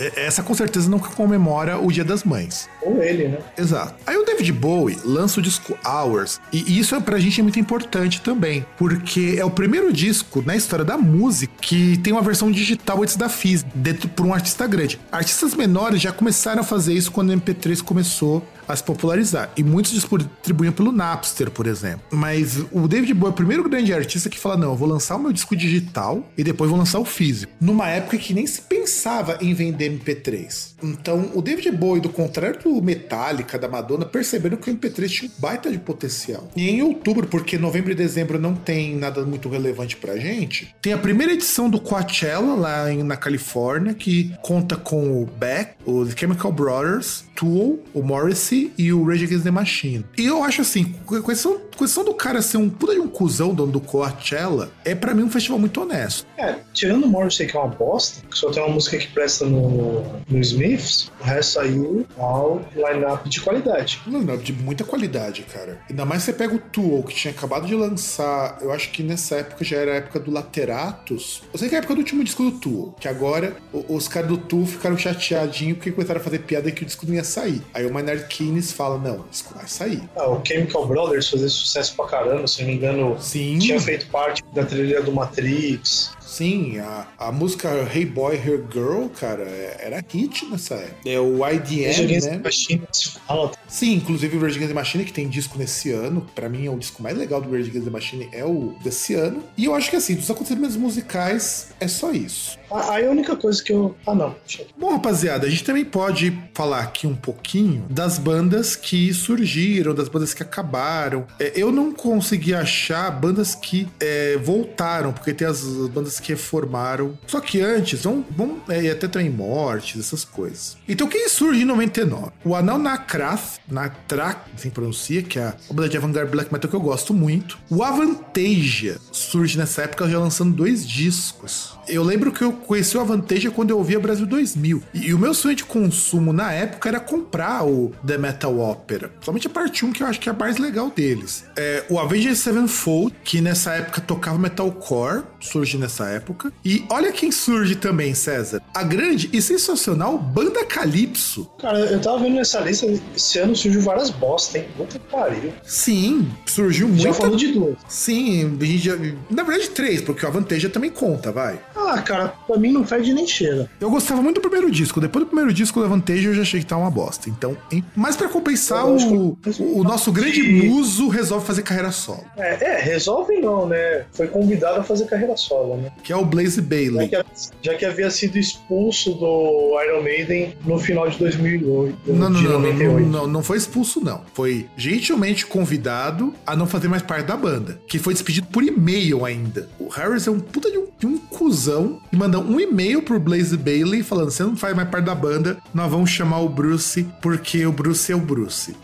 [SPEAKER 1] É, essa com certeza não comemora o Dia das Mães.
[SPEAKER 2] Ou ele, né?
[SPEAKER 1] Exato. Aí o David Bowie lança o disco Hours, e isso é pra gente é muito importante também, porque é o primeiro disco na história da música que tem uma versão digital antes da física, dentro por um artista grande. Artistas menores já começaram a fazer isso quando o MP3 começou a se popularizar. E muitos distribuíam pelo Napster, por exemplo. Mas o David Bowie é o primeiro grande artista que fala: não, eu vou lançar o meu disco digital e depois vou lançar o físico. Numa época que nem se pensava em vender MP3. Então, o David Bowie, do contrário do Metallica, da Madonna, perceberam que o MP3 tinha um baita de potencial. E em outubro, porque novembro e dezembro não tem nada muito relevante pra gente, tem a primeira edição do Coachella lá na Califórnia, que conta com o Beck, os Chemical Brothers, Tool, o Morrissey e o Rage Against the Machine. E eu acho assim, questão, questão do cara ser um puta de um cuzão dono do Coachella, é para mim um festival muito honesto.
[SPEAKER 2] É, tirando o Morrissey que é uma bosta, que só tem uma música que presta no, no Smiths, o resto saiu ao line-up de qualidade.
[SPEAKER 1] Line-up de muita qualidade, cara. Ainda mais você pega o Tool, que tinha acabado de lançar, eu acho que nessa época já era a época do Lateratus. Eu sei que é a época do último disco do Tool, que agora os caras do Tool ficaram chateadinhos porque começaram a fazer piada que o disco não ia sair. Aí o Maynard Keynes fala: não, isso vai sair.
[SPEAKER 2] Ah, o Chemical Brothers fazia sucesso pra caramba, se não me engano.
[SPEAKER 1] Sim.
[SPEAKER 2] Tinha feito parte da trilha do Matrix.
[SPEAKER 1] Sim, a, a música Hey Boy, Her Girl, cara, é, era hit nessa época. É o IDM, né?
[SPEAKER 2] Machine, fala.
[SPEAKER 1] Sim, inclusive o Rage Against the Machine, que tem disco nesse ano. Pra mim, é o disco mais legal do Rage Against the Machine é o desse ano. E eu acho que, assim, dos acontecimentos musicais, é só isso.
[SPEAKER 2] Aí a única coisa que eu. Ah, não.
[SPEAKER 1] Bom, rapaziada, a gente também pode falar aqui um pouquinho das bandas que surgiram, das bandas que acabaram. É, eu não consegui achar bandas que é, voltaram, porque tem as bandas que reformaram. Só que antes, vamos, vamos é, até também mortes, essas coisas. Então, quem surge em 99? O Anão Nakrath, Natrak, assim pronuncia, que é a banda de avant-garde black metal que eu gosto muito. O Avantasia surge nessa época já lançando dois discos. Eu lembro que eu conheci o Avantasia quando eu ouvia Brasil 2000. E, e, o meu sonho de consumo na época era comprar o The Metal Opera. Somente a parte 1, que eu acho que é a mais legal deles. É, o Avengers Sevenfold, que nessa época tocava metalcore, surge nessa época. E olha quem surge também, César. A grande e sensacional Banda Calypso.
[SPEAKER 2] Cara, eu tava vendo nessa lista, esse ano surgiu várias bosta, hein? Puta que pariu.
[SPEAKER 1] Sim, surgiu muito. Já
[SPEAKER 2] falou de duas.
[SPEAKER 1] Sim, já, na verdade três, porque o Avantasia também conta, vai.
[SPEAKER 2] Ah, cara, pra mim não fede nem cheira.
[SPEAKER 1] Eu gostava muito do primeiro disco. Depois do primeiro disco, o Avantasia, eu já achei que tá uma bosta. Então, hein? mas para compensar, o, o, o, nosso grande muso resolve fazer carreira solo.
[SPEAKER 2] É, é, resolve não, né? Foi convidado a fazer carreira solo, né?
[SPEAKER 1] Que é o Blaze Bailey.
[SPEAKER 2] Já que, já que havia sido expulso do Iron Maiden no final de 2008.
[SPEAKER 1] Não, não, não, não, não, não foi expulso, não. Foi gentilmente convidado a não fazer mais parte da banda. Que foi despedido por e-mail ainda. O Harris é um puta de um, de um cuzão e mandou um e-mail pro Blaze Bailey falando: você não faz mais parte da banda, nós vamos chamar o Bruce porque o Bruce é o Bruce.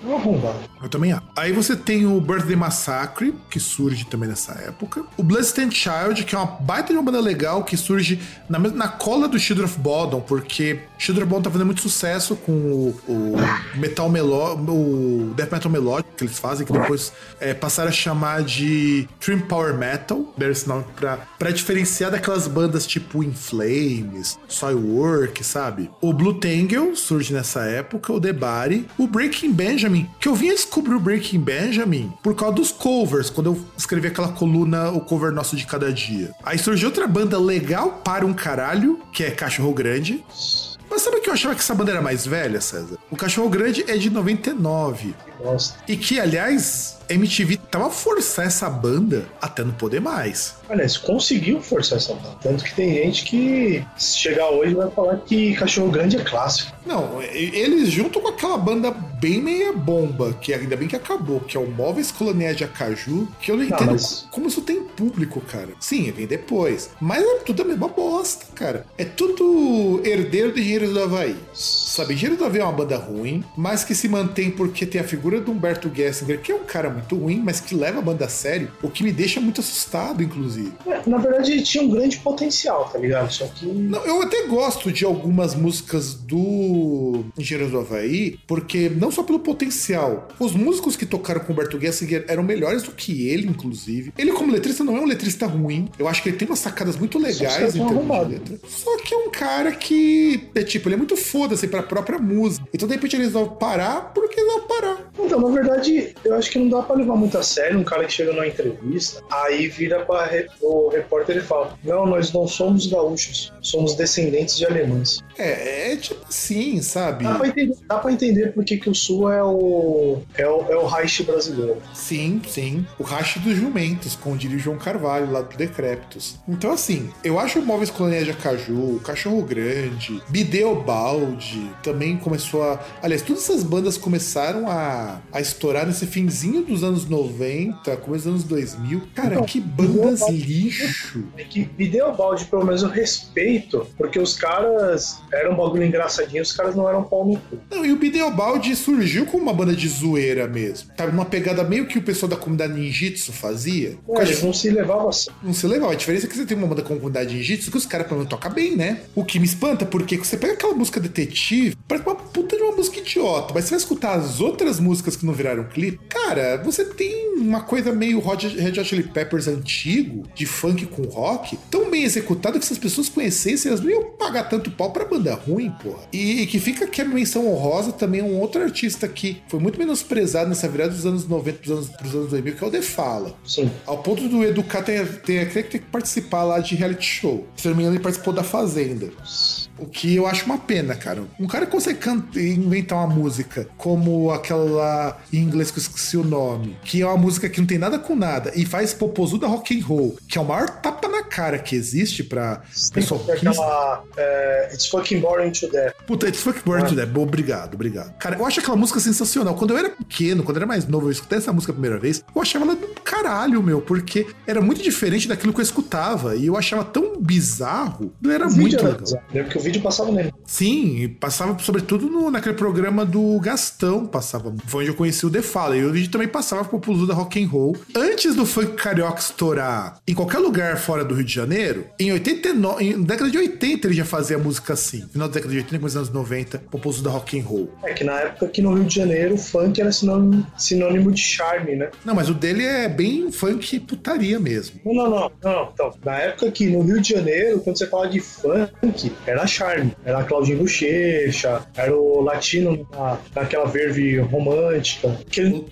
[SPEAKER 1] Eu também acho. Aí você tem o Birthday Massacre, que surge também nessa época. O Bloodstained Child, que é uma baita de uma banda legal que surge na, na cola do Children of Bodom, porque Children of Bodom tá fazendo muito sucesso com o, o metal meló, o death metal melódico que eles fazem, que depois é, passaram a chamar de Trim Power Metal, deram esse nome pra, pra diferenciar daquelas bandas tipo In Flames, Soilwork, sabe? O Blue Tangle surge nessa época, o Body, o Breaking Benjamin, que eu vinha descobrir o Breaking Benjamin por causa dos covers, quando eu escrevi aquela coluna, o cover nosso de cada dia. Aí surgiu outra banda legal para um caralho, que é Cachorro Grande. Mas sabe que eu achava que essa banda era mais velha, César? O Cachorro Grande é de 99.
[SPEAKER 2] Nossa.
[SPEAKER 1] E que, aliás, MTV tava forçar essa banda até não poder mais.
[SPEAKER 2] Aliás, conseguiu forçar essa banda. Tanto que tem gente que, se chegar hoje, vai falar que Cachorro Grande é clássico.
[SPEAKER 1] Não, eles junto com aquela banda bem meia bomba, que ainda bem que acabou, que é o Móveis Coloniais de Acaju, que eu não, entendo mas... como isso tem público, cara. Sim, vem depois. Mas é tudo a mesma bosta, cara. É tudo herdeiro de Engenheiros do Havaí. Sabe, Engenheiros do Havaí é uma banda ruim, mas que se mantém porque tem a figura do Humberto Gessinger, que é um cara muito ruim, mas que leva a banda a sério, o que me deixa muito assustado, inclusive.
[SPEAKER 2] É, na verdade, ele tinha um grande potencial, tá ligado? Só que.
[SPEAKER 1] Não, eu até gosto de algumas músicas do Engenheiros do Havaí, porque não só pelo potencial, os músicos que tocaram com o Humberto Gessinger eram melhores do que ele, inclusive. Ele, como letrista, não é um letrista ruim. Eu acho que ele tem umas sacadas muito legais em termos de letra. Só que é um cara que, é tipo, ele é muito foda-se pra própria música. Então, de repente, eles vão parar porque vão parar.
[SPEAKER 2] Então, na verdade, eu acho que não dá pra levar muito a sério um cara que chega numa entrevista, aí vira para o repórter e fala: Não, nós não somos gaúchos, somos descendentes de alemães.
[SPEAKER 1] É, é tipo assim, sabe?
[SPEAKER 2] Dá pra entender, dá pra entender porque que o Sul é o, é o, é o Reich brasileiro.
[SPEAKER 1] Sim, sim. O Reich dos Jumentos, diria o João Carvalho, lá do Decréptos. Então, assim, eu acho o Móveis Coloniais de Acaju, Cachorro Grande, Bideobaldi, também começou a. Aliás, todas essas bandas começaram a, a estourar nesse finzinho dos anos 90, começo dos anos 2000. Cara, então, que bandas lixo.
[SPEAKER 2] É que Bideobaldi, pelo menos, eu respeito, porque os caras eram um bagulho engraçadinho, os caras não eram pau no cu.
[SPEAKER 1] Não, e o Bideobaldi surgiu como uma banda de zoeira mesmo. Sabe, uma pegada meio que o pessoal da comunidade ninjitsu fazia.
[SPEAKER 2] É, eles não se levavam assim.
[SPEAKER 1] Não se levavam. A diferença é que você tem uma banda com comunidade ninjitsu que os caras, pelo menos, tocam bem, né? O que me espanta, porque você pega aquela música detetive, parece uma puta de uma música idiota, mas você vai escutar as outras músicas que não viraram clipe, cara, você tem uma coisa meio Red Hot Chili Peppers antigo, de funk com rock, tão bem executado que se as pessoas conhecessem, elas não iam pagar tanto pau pra banda ruim, porra. E, e que fica aqui a menção honrosa também um outro artista que foi muito menosprezado nessa virada dos anos 90 pros anos, pros anos 2000, que é o Defala.
[SPEAKER 2] Sim.
[SPEAKER 1] Ao ponto do Educar ter, ter, ter, ter que participar lá de reality show. Se não me engano, ele participou da Fazenda. O que eu acho uma pena, cara. Um cara consegue inventar uma música como aquela em inglês que eu esqueci o nome, que é uma música que não tem nada com nada e faz popozuda rock and roll, que é o maior tapa na cara que existe pra
[SPEAKER 2] Sim, pessoal. É aquela, é, it's fucking boring to death.
[SPEAKER 1] Puta, it's fucking boring ah. to death. Obrigado, obrigado. Cara, eu acho aquela música sensacional. Quando eu era pequeno, quando eu era mais novo, eu escutei essa música a primeira vez, eu achava ela do caralho, meu, porque era muito diferente daquilo que eu escutava e eu achava tão bizarro, ele era
[SPEAKER 2] O
[SPEAKER 1] muito legal.
[SPEAKER 2] bizarro, né? O vídeo passava nele.
[SPEAKER 1] Sim, passava sobretudo no, naquele programa do Gastão, passava. Foi onde eu conheci o The Fala. E o vídeo também passava pro Puluzu da Rock and Roll. Antes do funk carioca estourar em qualquer lugar fora do Rio de Janeiro, em 89, em década de 80 ele já fazia música assim. Final da década de 80, começo dos anos 90, pro Puluzu da Rock and Roll.
[SPEAKER 2] É que na época aqui no Rio de Janeiro, o funk era sinônimo, sinônimo de charme, né?
[SPEAKER 1] Não, mas o dele é bem funk putaria mesmo.
[SPEAKER 2] Não, não, não, não. Então, na época aqui no Rio de Janeiro, quando você fala de funk, era charme. Era Claudinho Bochecha, era o latino na, naquela verve romântica.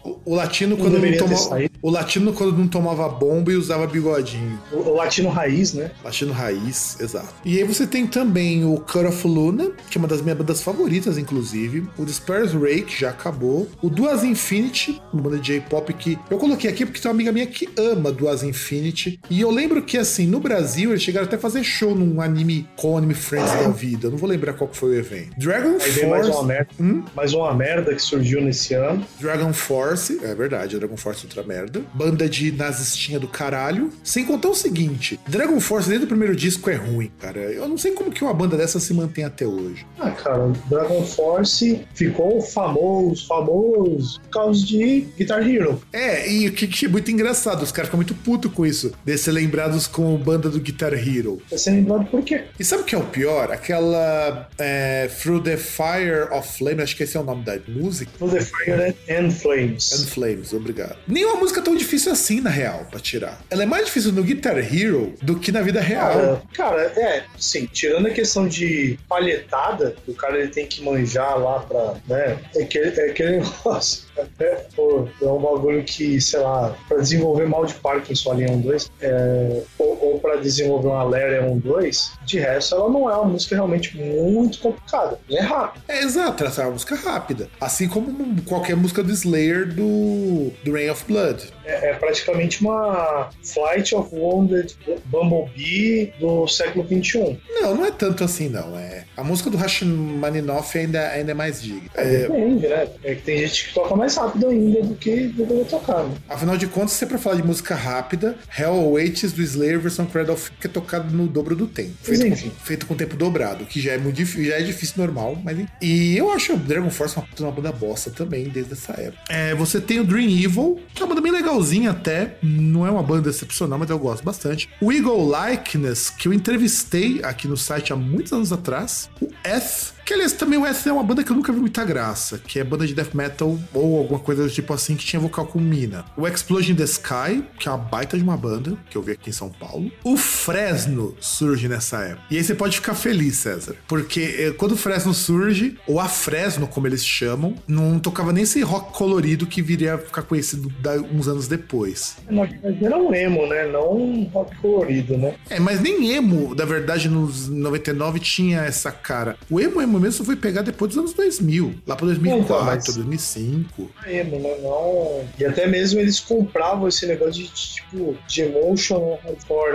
[SPEAKER 1] O, o- latino quando não tomava. O latino quando não tomava bomba e usava bigodinho.
[SPEAKER 2] o, o latino raiz, né?
[SPEAKER 1] Latino raiz, exato. E aí você tem também o Cut of Luna, que é uma das minhas bandas favoritas, inclusive. O Disperse Ray, que já acabou. O Duas Infinity, uma banda de J-pop que eu coloquei aqui porque tem uma amiga minha que ama Duas Infinity. E eu lembro que, assim, no Brasil eles chegaram até a fazer show num anime com Anime Friends da vida. Não vou lembrar qual foi o evento. Dragon
[SPEAKER 2] Aí vem mais uma
[SPEAKER 1] Force.
[SPEAKER 2] merda. Mais uma merda que surgiu nesse ano.
[SPEAKER 1] Dragon Force, é verdade, Dragon Force é outra merda. Banda de nazistinha do caralho. Sem contar o seguinte: Dragon Force desde o primeiro disco é ruim, cara. Eu não sei como que uma banda dessa se mantém até hoje.
[SPEAKER 2] Ah, cara, Dragon Force ficou famoso, famoso por causa de Guitar Hero.
[SPEAKER 1] É, e o que, que é muito engraçado, os caras ficam muito putos com isso, de ser lembrados como banda do Guitar Hero.
[SPEAKER 2] Tá sendo lembrado por quê?
[SPEAKER 1] E sabe o que é o pior? Aquela é, Through the Fire of Flame, acho que esse é o nome da música.
[SPEAKER 2] For the Fire and Flames.
[SPEAKER 1] And Flames, obrigado. Nem uma música tão difícil assim, na real, pra tirar. Ela é mais difícil no Guitar Hero do que na vida real.
[SPEAKER 2] Cara, cara, é, sim, tirando a questão de palhetada, o cara ele tem que manjar lá pra, né, é aquele, é aquele negócio, até, pô, é um bagulho que, sei lá, pra desenvolver mal de Parkinson ali em 1-2, é, ou, ou pra desenvolver uma Lera em 1-2, de resto ela não é uma música realmente muito complicada, é rápida.
[SPEAKER 1] É, exato, essa é uma música rápida. Assim como qualquer música do Slayer do, do Rain of Blood.
[SPEAKER 2] É, é praticamente uma Flight of Wounded Bumblebee do século XXI.
[SPEAKER 1] Não, não é tanto assim, não. É, a música do Rachmaninoff ainda, ainda é mais digna. É,
[SPEAKER 2] Depende, né? É que tem gente que toca mais rápido ainda do que deveria tocar, né?
[SPEAKER 1] afinal de contas, se é pra falar de música rápida, Hell Awaits do Slayer versão Cradle of que é tocado no dobro do tempo. Feito,
[SPEAKER 2] enfim.
[SPEAKER 1] com, feito com tempo dobrado, que já é muito difícil, já é difícil normal, mas. E eu acho o Dragon Force uma, uma banda bosta também, desde essa época. É, você tem o Dream Evil, que é uma banda bem legalzinha até. Não é uma banda excepcional, mas eu gosto bastante. O Eagle Likeness, que eu entrevistei aqui no site há muitos anos atrás. O Eth, que aliás também o Eth é uma banda que eu nunca vi muita graça, que é banda de death metal ou alguma coisa do tipo assim que tinha vocal com mina. O Explosion in the Sky, que é uma baita de uma banda, que eu vi aqui em São Paulo. O Fresno surge nessa época. E aí você pode ficar feliz, César, porque eh, quando o Fresno surge, ou a Fresno, como eles chamam, não tocava nem esse rock colorido que viria a ficar conhecido da- uns anos depois.
[SPEAKER 2] Verdade era um emo, né? Não um rock colorido, né?
[SPEAKER 1] É, mas nem emo, na verdade, nos 99 tinha essa cara. O emo, emo mesmo só foi pegar depois dos anos 2000, lá pra 2004,
[SPEAKER 2] Então, mas-
[SPEAKER 1] 2005.
[SPEAKER 2] emo, né? Não... E até mesmo eles compravam esse negócio de tipo de emotion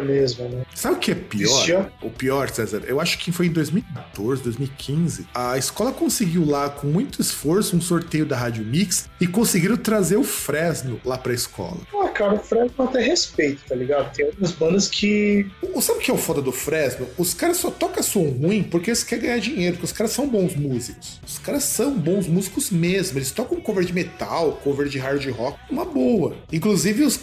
[SPEAKER 2] mesmo, né?
[SPEAKER 1] Sabe o que é pior? O pior, César, eu acho que foi em 2014, 2015. A escola conseguiu lá, com muito esforço, um sorteio da Rádio Mix e conseguiram trazer o Fresno lá pra escola.
[SPEAKER 2] Ah, cara, o Fresno até respeito, tá ligado? Tem outras bandas que.
[SPEAKER 1] O- Sabe o que é o foda do Fresno? Os caras só tocam som ruim porque eles querem ganhar dinheiro, porque os caras são bons músicos. Os caras são bons músicos mesmo. Eles tocam cover de metal, cover de hard rock, uma boa. Inclusive, os,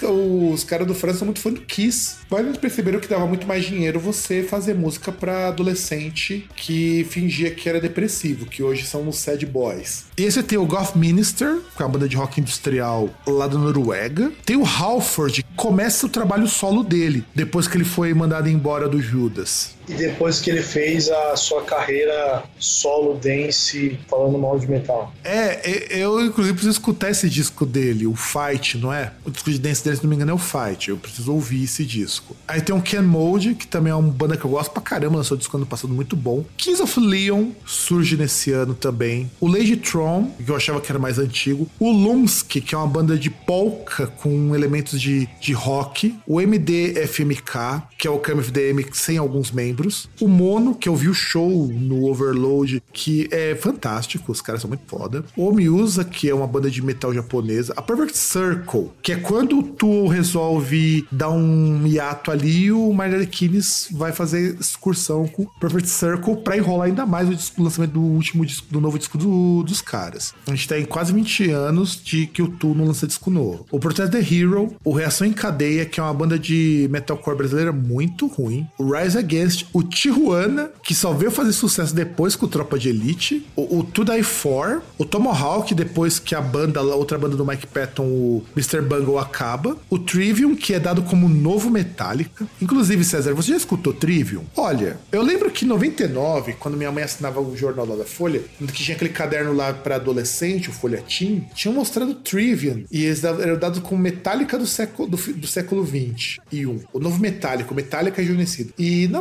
[SPEAKER 1] os caras do Fresno são muito fã do Kiss. Mas perceberam que dava muito mais dinheiro você fazer música pra adolescente que fingia que era depressivo, que hoje são os sad boys. E você tem o Goth Minister, que é uma banda de rock industrial lá da Noruega. Tem o Halford, que começa o trabalho solo dele, depois que ele foi mandado embora do Judas.
[SPEAKER 2] E depois que ele fez a sua carreira solo dance falando mal de metal.
[SPEAKER 1] É, eu inclusive preciso escutar esse disco dele, o Fight, não é? O disco de dance dele, se não me engano, é o Fight. Eu preciso ouvir esse disco. Aí tem o Ken Mode, que também é uma banda que eu gosto pra caramba, lançou disco ano passado muito bom. Kings of Leon surge nesse ano também. O Lady Tron, que eu achava que era mais antigo. O Lumsk, que é uma banda de polka com elementos de, de rock. O MDFMK, que é o KMFDM sem alguns membros. O Mono, que eu vi o show no Overload, que é fantástico, os caras são muito foda. O Omiusa, que é uma banda de metal japonesa. A Perfect Circle, que é quando tu resolve dar um hiato ali, o Minor Kines vai fazer excursão com o Perfect Circle pra enrolar ainda mais o, lançamento do último disco, do novo disco do- dos caras. A gente tem quase 20 anos de que o Tu não lança disco novo. O Protest the Hero, o Reação em Cadeia, que é uma banda de metalcore brasileira muito ruim. O Rise Against, o Tijuana, que só veio fazer sucesso depois com Tropa de Elite. O, o To Die For, o Tomahawk, depois que a banda, a outra banda do Mike Patton, o Mr. Bungle, acaba. O Trivium, que é dado como novo Metallica. Inclusive, César, você já escutou Trivium? Olha, eu lembro que em 99, quando minha mãe assinava o jornal lá da Folha, que tinha aquele caderno lá pra adolescente, o Folhetim, tinham mostrado Trivium. E eles eram dados como Metallica do século, do, do século 21. O novo Metallica, o Metallica rejuvenescido. E na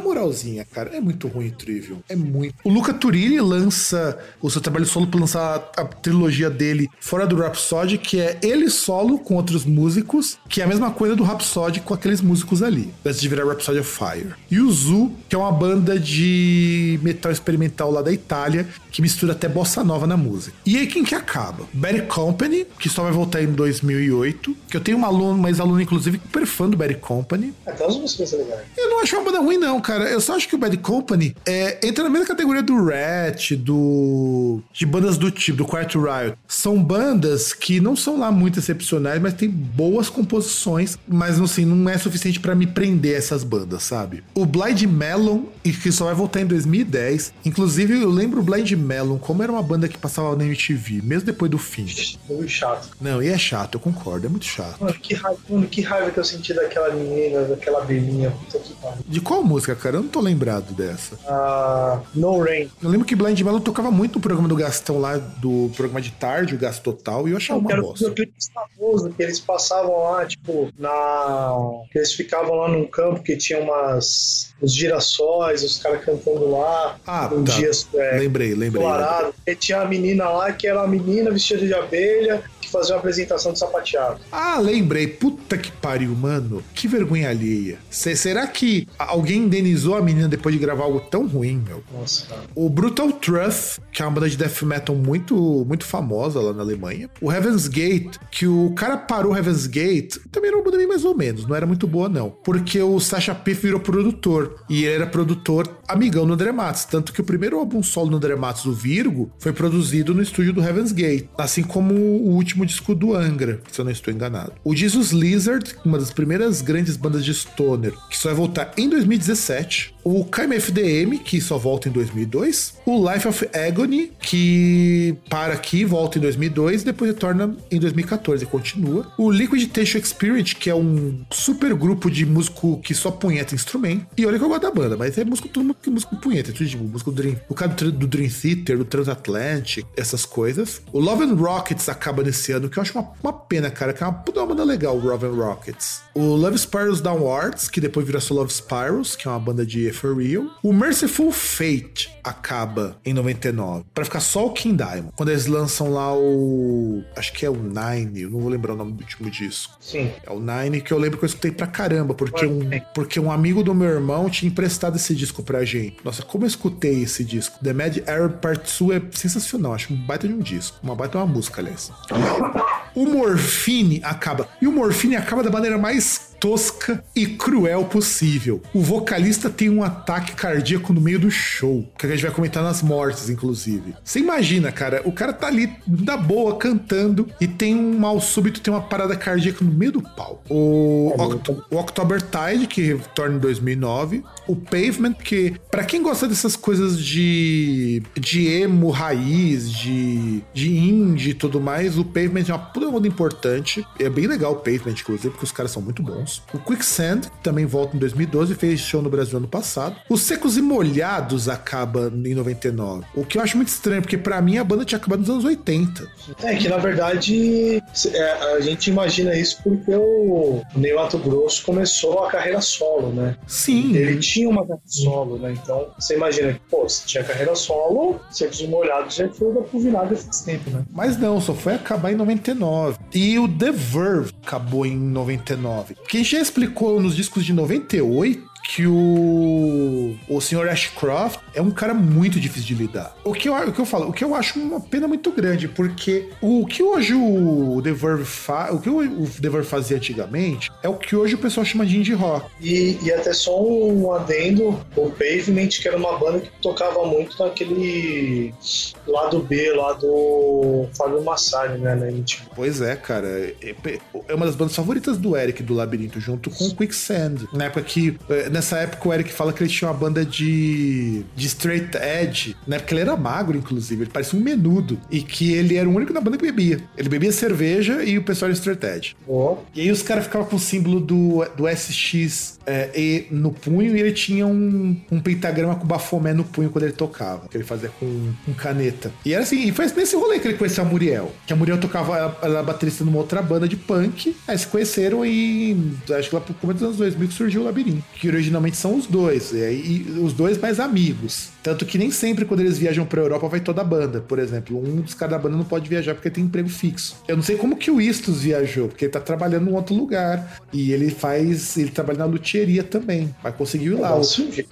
[SPEAKER 1] cara, é muito ruim o Trivium. É muito. O Luca Turilli lança o seu trabalho solo pra lançar a, a trilogia dele fora do Rhapsody, que é ele solo com outros músicos, que é a mesma coisa do Rhapsody com aqueles músicos ali, antes de virar Rhapsody of Fire. E o Zoo, que é uma banda de metal experimental lá da Itália, que mistura até bossa nova na música. E aí quem que acaba? Bad Company, que só vai voltar em 2008, que eu tenho uma aluna, uma ex-aluna inclusive super fã do Bad Company.
[SPEAKER 2] Até as músicas legais.
[SPEAKER 1] Eu não acho uma banda ruim, não, cara. Eu só acho que o Bad Company é, entra na mesma categoria do Rat, do. de bandas do tipo, do Quiet Riot. São bandas que não são lá muito excepcionais, mas tem boas composições, mas assim, não é suficiente pra me prender essas bandas, sabe? O Blind Melon, e que só vai voltar em 2010. Inclusive, eu lembro o Blind Melon, como era uma banda que passava na MTV, mesmo depois do fim.
[SPEAKER 2] Muito chato.
[SPEAKER 1] Não, e é chato, eu concordo, é muito chato.
[SPEAKER 2] Mano, que raiva, mano, que raiva que eu senti daquela menina, daquela abelhinha.
[SPEAKER 1] De qual música, cara? Eu não tô lembrado dessa.
[SPEAKER 2] Ah, no Rain.
[SPEAKER 1] Eu lembro que Blind Melon tocava muito no programa do Gastão lá, do programa de tarde, o Gasto Total, e eu achava
[SPEAKER 2] Não,
[SPEAKER 1] uma bosta.
[SPEAKER 2] o clipe famoso que eles passavam lá, tipo, na. que eles ficavam lá num campo que tinha umas. os girassóis, os caras cantando lá.
[SPEAKER 1] Ah,
[SPEAKER 2] um
[SPEAKER 1] tá.
[SPEAKER 2] dia é,
[SPEAKER 1] Lembrei, lembrei. lembrei.
[SPEAKER 2] ensolarado. E tinha a menina lá que era uma menina vestida de abelha que fazia uma apresentação de sapateado.
[SPEAKER 1] Ah, lembrei. Puta que pariu, mano. Que vergonha alheia. Se- será que alguém indenizou a menina depois de gravar algo tão ruim, meu?
[SPEAKER 2] Nossa, cara.
[SPEAKER 1] O Brutal Truth, que é uma banda de death metal muito, muito famosa lá na Alemanha. O Heaven's Gate, que o cara parou Heaven's Gate, também era uma banda bem mais ou menos, não era muito boa não. Porque o Sasha Piff virou produtor. E ele era produtor amigão no André Matos. Tanto que o primeiro álbum solo no André Matos, o Virgo, foi produzido no estúdio do Heaven's Gate. Assim como o último disco do Angra, se eu não estou enganado. O Jesus Lizard, uma das primeiras grandes bandas de stoner, que só vai voltar em 2017. much. O KMFDM, que só volta em 2002. O Life of Agony, que para aqui, volta em 2002 e depois retorna em 2014 e continua. O Liquid Tissue Experience, que é um super grupo de músico que só punheta instrumento. E olha que eu gosto da banda, mas é músico, tudo que músico punheta, tudo tipo, músico Dream. O cara do, do Dream Theater, do Transatlantic, essas coisas. O Love and Rockets acaba nesse ano, que eu acho uma, uma pena, cara, que é uma puta banda legal, o Love and Rockets. O Love Spirals Downwards, que depois vira só Love Spirals, que é uma banda de For Real. O Merciful Fate acaba em 99, pra ficar só o King Diamond. Quando eles lançam lá o. Acho que é o Nine, eu não vou lembrar o nome do último disco.
[SPEAKER 2] Sim.
[SPEAKER 1] É o Nine que eu lembro que eu escutei pra caramba, porque um, porque um amigo do meu irmão tinha emprestado esse disco pra gente. Nossa, como eu escutei esse disco. The Mad Arab Part 2 é sensacional, acho um baita de um disco. Uma baita de uma música, aliás. O Morphine acaba. E o Morphine acaba da maneira mais tosca e cruel possível. O vocalista tem um ataque cardíaco no meio do show, que a gente vai comentar nas mortes, inclusive. Você imagina, cara, o cara tá ali da boa cantando e tem um mal súbito, tem uma parada cardíaca no meio do pau. O, Oct o October Tide, que retorna em 2009. O Pavement, que pra quem gosta dessas coisas de, de emo raiz, de, de indie e tudo mais, o Pavement é uma puta banda importante. É bem legal o Pavement, inclusive, porque os caras são muito bons. O Quicksand também volta em 2012 e fez show no Brasil ano passado. Os Secos e Molhados acaba em 99. O que eu acho muito estranho, porque pra mim a banda tinha acabado nos anos 80.
[SPEAKER 2] É que na verdade é, a gente imagina isso porque o Ney Mato Grosso começou a carreira solo, né?
[SPEAKER 1] Sim.
[SPEAKER 2] Ele tinha uma carreira solo, né? Então você imagina que, pô, se tinha carreira solo, Secos e Molhados já foi da pro vinagre faz tempo, né?
[SPEAKER 1] Mas não, só foi acabar em 99. E o The Verve acabou em 99. Quem já explicou nos discos de 98 que o, o Sr. Ashcroft é um cara muito difícil de lidar. O que, eu, o que eu falo, o que eu acho uma pena muito grande, porque o que hoje o The Verve, fa, o que o The Verve fazia antigamente é o que hoje o pessoal chama de indie rock.
[SPEAKER 2] E, e até só um adendo, o Pavement, que era uma banda que tocava muito naquele lado B lá do Fábio Massari, né, na MTV.
[SPEAKER 1] Pois é, cara. É, é uma das bandas favoritas do Eric do Labirinto, junto com o Quicksand. Na época que. Nessa época o Eric fala que ele tinha uma banda de, de straight edge. Na época ele era magro, inclusive. Ele parecia um menudo. E que ele era o único na banda que bebia. Ele bebia cerveja e o pessoal era straight edge.
[SPEAKER 2] Oh.
[SPEAKER 1] E aí os caras ficavam com o símbolo do, do SX é, E no punho e ele tinha um, um pentagrama com bafomé no punho quando ele tocava. Que ele fazia com, com caneta. E era assim, e foi nesse rolê que ele conheceu a Muriel. Que a Muriel tocava, ela, baterista numa outra banda de punk. Aí se conheceram e acho que lá pro começo dos anos 2000 que surgiu o Labirinto. Que originalmente são os dois. E os dois mais amigos. Tanto que nem sempre quando eles viajam pra Europa vai toda a banda. Por exemplo, um dos caras da banda não pode viajar porque tem emprego fixo. Eu não sei como que o Istos viajou, porque ele tá trabalhando em outro lugar. E ele faz. Ele trabalha na luthieria também. Vai conseguir ir lá.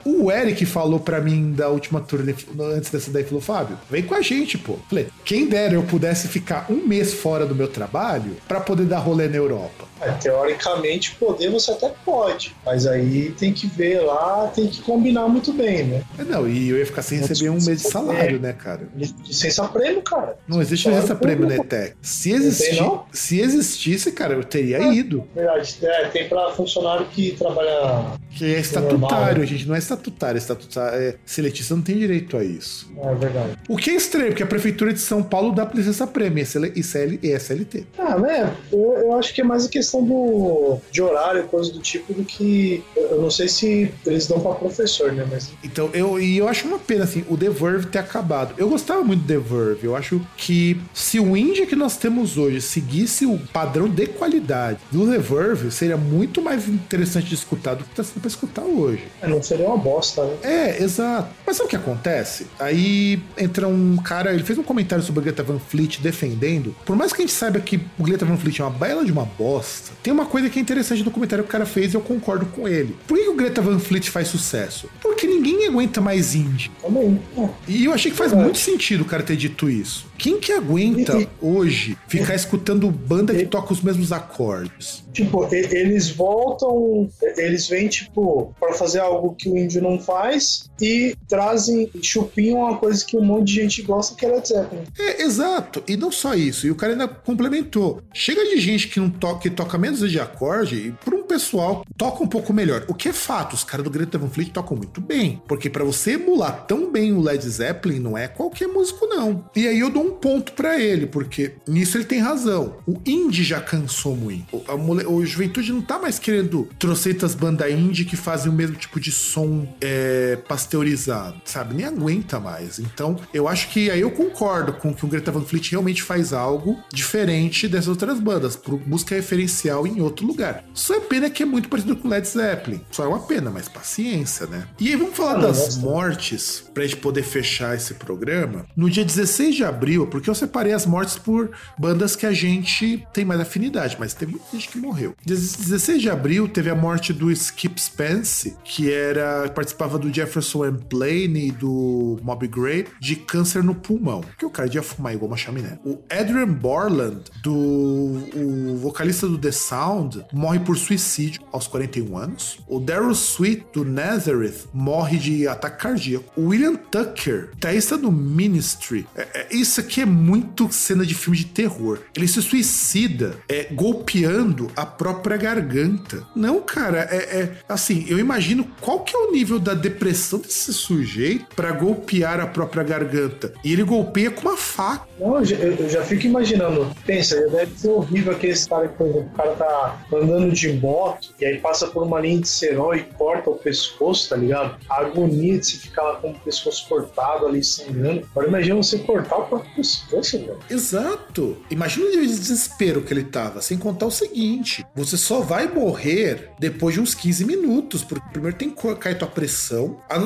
[SPEAKER 1] O, o Eric falou pra mim da última tour antes dessa daí, falou: Fábio, vem com a gente, pô. Falei, quem dera eu pudesse ficar um mês fora do meu trabalho pra poder dar rolê na Europa.
[SPEAKER 2] É, teoricamente, poder você até pode, mas aí tem que ver lá, tem que combinar muito bem, né?
[SPEAKER 1] É, Não, e eu ia ficar sem receber um mês de salário, né, cara?
[SPEAKER 2] Licença prêmio, cara.
[SPEAKER 1] Não existe licença prêmio na
[SPEAKER 2] público.
[SPEAKER 1] ETEC. Se, existi,
[SPEAKER 2] não?
[SPEAKER 1] se existisse, cara, eu teria
[SPEAKER 2] Ah.
[SPEAKER 1] ido.
[SPEAKER 2] Verdade, é, tem pra funcionário que trabalha.
[SPEAKER 1] Que é
[SPEAKER 2] normal,
[SPEAKER 1] estatutário,
[SPEAKER 2] né?
[SPEAKER 1] a gente não é estatutário. estatutário é, seletista não tem direito a isso.
[SPEAKER 2] É verdade.
[SPEAKER 1] O que é estranho, porque a Prefeitura de São Paulo dá licença prêmio, e CL e SLT.
[SPEAKER 2] Ah, né? Eu, eu acho que é mais a questão do, de horário, coisa do tipo, do que. Eu eu não sei se eles dão pra professor, né? Mas
[SPEAKER 1] Então, eu, e eu acho uma pena, assim, o The Verve ter acabado. Eu gostava muito do The Verve. Eu acho que se o indie que nós temos hoje seguisse o padrão de qualidade do The Verve, seria muito mais interessante de escutar do que tá sendo pra escutar hoje.
[SPEAKER 2] é, não seria uma bosta, né?
[SPEAKER 1] É, exato. Mas sabe o que acontece? Aí entra um cara, ele fez um comentário sobre o Greta Van Fleet defendendo. Por mais que a gente saiba que o Greta Van Fleet é uma bela de uma bosta, tem uma coisa que é interessante no comentário que o cara fez e eu concordo com ele. Por que o Greta Van Fleet faz sucesso? Porque ninguém aguenta mais indie.
[SPEAKER 2] Também. É.
[SPEAKER 1] E eu achei que faz
[SPEAKER 2] Verdade.
[SPEAKER 1] muito sentido o cara ter dito isso. Quem que aguenta
[SPEAKER 2] E-
[SPEAKER 1] hoje ficar escutando banda que toca os mesmos acordes?
[SPEAKER 2] Tipo, e- eles voltam, eles vêm, tipo, pra fazer algo que o índio não faz e trazem, chupinham uma coisa que um monte de gente gosta, que é Led Zeppelin.
[SPEAKER 1] É, exato. E não só isso. E o cara ainda complementou. Chega de gente que não toca, que toca menos de acorde e por um pessoal toca um pouco melhor. O que é fato, os caras do Greta Van Fleet tocam muito bem. Porque pra você emular tão bem o Led Zeppelin, não é qualquer músico, não. E aí eu dou um ponto pra ele, porque nisso ele tem razão. O indie já cansou muito. A, o juventude não tá mais querendo trocentas bandas indie que fazem o mesmo tipo de som é, pasteurizado, sabe? Nem aguenta mais. Então, eu acho que aí eu concordo com que o Greta Van Fleet realmente faz algo diferente dessas outras bandas, por busca referencial em outro lugar. Só é pena que é muito parecido com Led Zeppelin. Só é uma pena, mas paciência, né? E aí vamos falar
[SPEAKER 2] Ah,
[SPEAKER 1] das
[SPEAKER 2] gosto.
[SPEAKER 1] mortes pra gente poder fechar esse programa. No dia 16 de abril, porque eu separei as mortes por bandas que a gente tem mais afinidade, mas teve muita gente que morreu. Dia 16 de abril teve a morte do Skip Spence, que era participava do Jefferson Airplane e do Mob Grape, de câncer no pulmão, que o cara ia fumar igual uma chaminé. O Adrian Borland, do o vocalista do The Sound, morre por suicídio aos 41 anos. O Daryl Sweet, do Nazareth, morre de ataque cardíaco. O William Tucker, guitarrista do Ministry, é- é- isso aqui é muito cena de filme de terror. Ele se suicida é, golpeando a própria garganta. Não, cara, é, é- eu imagino qual que é o nível da depressão desse sujeito pra golpear a própria garganta. E ele golpeia com uma faca.
[SPEAKER 2] Não, eu já, eu já fico imaginando. Pensa, deve ser horrível aqueles caras que, por exemplo, o cara tá andando de moto e aí passa por uma linha de cerol e corta o pescoço, tá ligado? A agonia de se ficar lá com o pescoço cortado ali sangrando. Agora imagina você cortar o próprio pescoço, velho.
[SPEAKER 1] Exato. Imagina o nível de desespero que ele tava, sem contar o seguinte: você só vai morrer depois de uns 15 minutos, porque primeiro tem que cair tua pressão. A-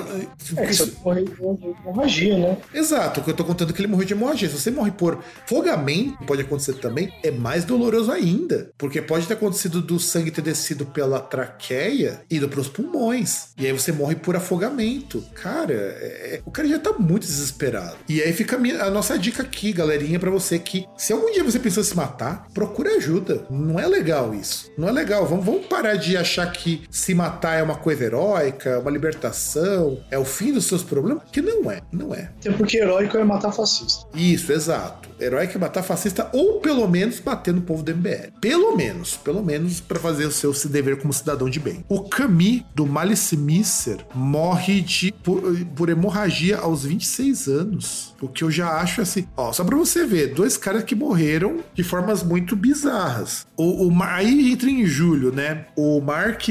[SPEAKER 2] É,
[SPEAKER 1] isso-
[SPEAKER 2] morre de hemorragia, né?
[SPEAKER 1] Exato, o que eu tô contando é que ele morreu de hemorragia. Se você morre por fogamento, pode acontecer também, é mais doloroso ainda. Porque pode ter acontecido do sangue ter descido pela traqueia, indo pros pulmões. E aí você morre por afogamento. Cara, é- o cara já tá muito desesperado. E aí fica a, minha- a nossa dica aqui, galerinha, pra você que se algum dia você pensou se matar, procure ajuda. Não é legal isso. Não é legal. Vamos, vamos parar de achar que se matar é uma coisa heróica, uma libertação, é o fim dos seus problemas, que não é. Não é.
[SPEAKER 2] Até porque heróico é matar fascista.
[SPEAKER 1] Isso, exato. Herói que matar fascista ou pelo menos bater no povo do MBL. Pelo menos, pelo menos pra fazer o seu se dever como cidadão de bem. O Camille do Malice Miser morre de por, por hemorragia aos 26 anos. O que eu já acho assim, ó, só pra você ver, dois caras que morreram de formas muito bizarras. O, o aí entra em julho, né? O Mark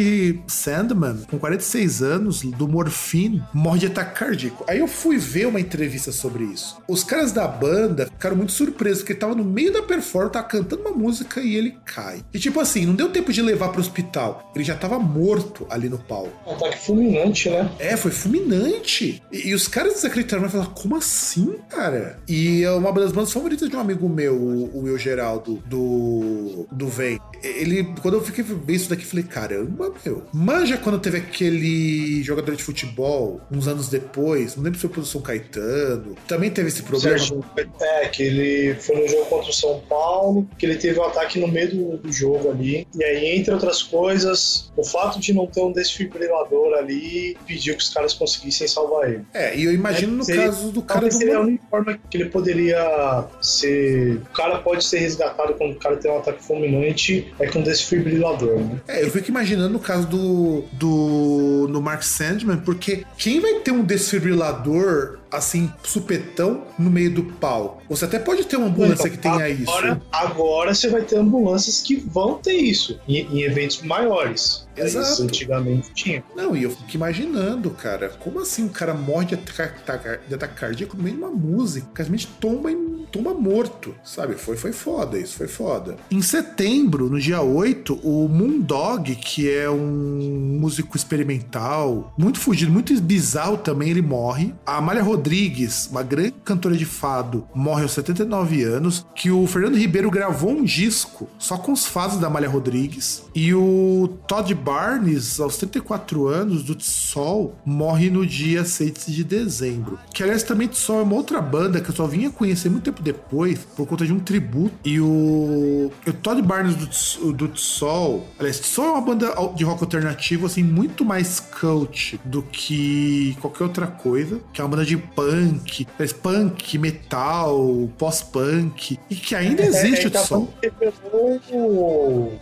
[SPEAKER 1] Sandman, com 46 anos, do Morphine, morre de ataque cardíaco. Aí eu fui ver uma entrevista sobre isso. Os caras da banda ficaram muito surpresos, porque ele tava no meio da performance, tava cantando uma música e ele cai. E tipo assim, não deu tempo de levar pro hospital. Ele já tava morto ali no palco.
[SPEAKER 2] Um ataque fulminante, né?
[SPEAKER 1] É, foi fulminante. E, e os caras desacreditaram, mas falaram, como assim, cara? E é uma das bandas favoritas de um amigo meu, o, o Will Geraldo, do, do Vem. Ele, quando eu fiquei ver isso daqui, falei, caramba, meu. Manja quando teve aquele jogador de futebol, uns anos depois, não lembro se foi pro São Caetano, também teve esse problema.
[SPEAKER 2] Sérgio, é, que ele foi no jogo contra o São Paulo, que ele teve um ataque no meio do, do jogo ali. E aí, entre outras coisas, o fato de não ter um desfibrilador ali pediu que os caras conseguissem salvar ele.
[SPEAKER 1] É, e eu imagino no
[SPEAKER 2] Seria-
[SPEAKER 1] caso do cara do
[SPEAKER 2] seria a única forma que ele poderia ser. O cara pode ser resgatado quando o cara tem um ataque fulminante, é com desfibrilador, né?
[SPEAKER 1] É, eu fico imaginando no caso do, do no Mark Sandman, porque quem vai ter um desfibrilador assim, supetão, no meio do pau? Você até pode ter uma ambulância que tenha isso.
[SPEAKER 2] agora, Agora você vai ter ambulâncias que vão ter isso em, em eventos maiores.
[SPEAKER 1] Exato.
[SPEAKER 2] Isso antigamente tinha.
[SPEAKER 1] Não, e eu fico imaginando, cara, como assim um cara morre de ataque, de ataque cardíaco no meio de uma música? Simplesmente tomba, tomba morto, sabe? Foi, foi foda, isso foi foda. Em setembro, no dia 8, o Moondog, que é um músico experimental, muito fugido, muito bizarro também, ele morre. A Amália Rodrigues, uma grande cantora de fado, morre aos 79 anos. Que o Fernando Ribeiro gravou um disco só com os fados da Amália Rodrigues. E o Todd Barnes, aos 34 anos, do Tsol, morre no dia 6 de dezembro. Que, aliás, também Tsol é uma outra banda que eu só vinha conhecer muito tempo depois, por conta de um tributo. E o, o Todd Barnes do, do Tsol, aliás, Tsol é uma banda de rock alternativo, assim, muito mais cult do que qualquer outra coisa. Que é uma banda de punk, aliás, punk, metal, pós-punk, e que ainda existe
[SPEAKER 2] é,
[SPEAKER 1] o
[SPEAKER 2] tá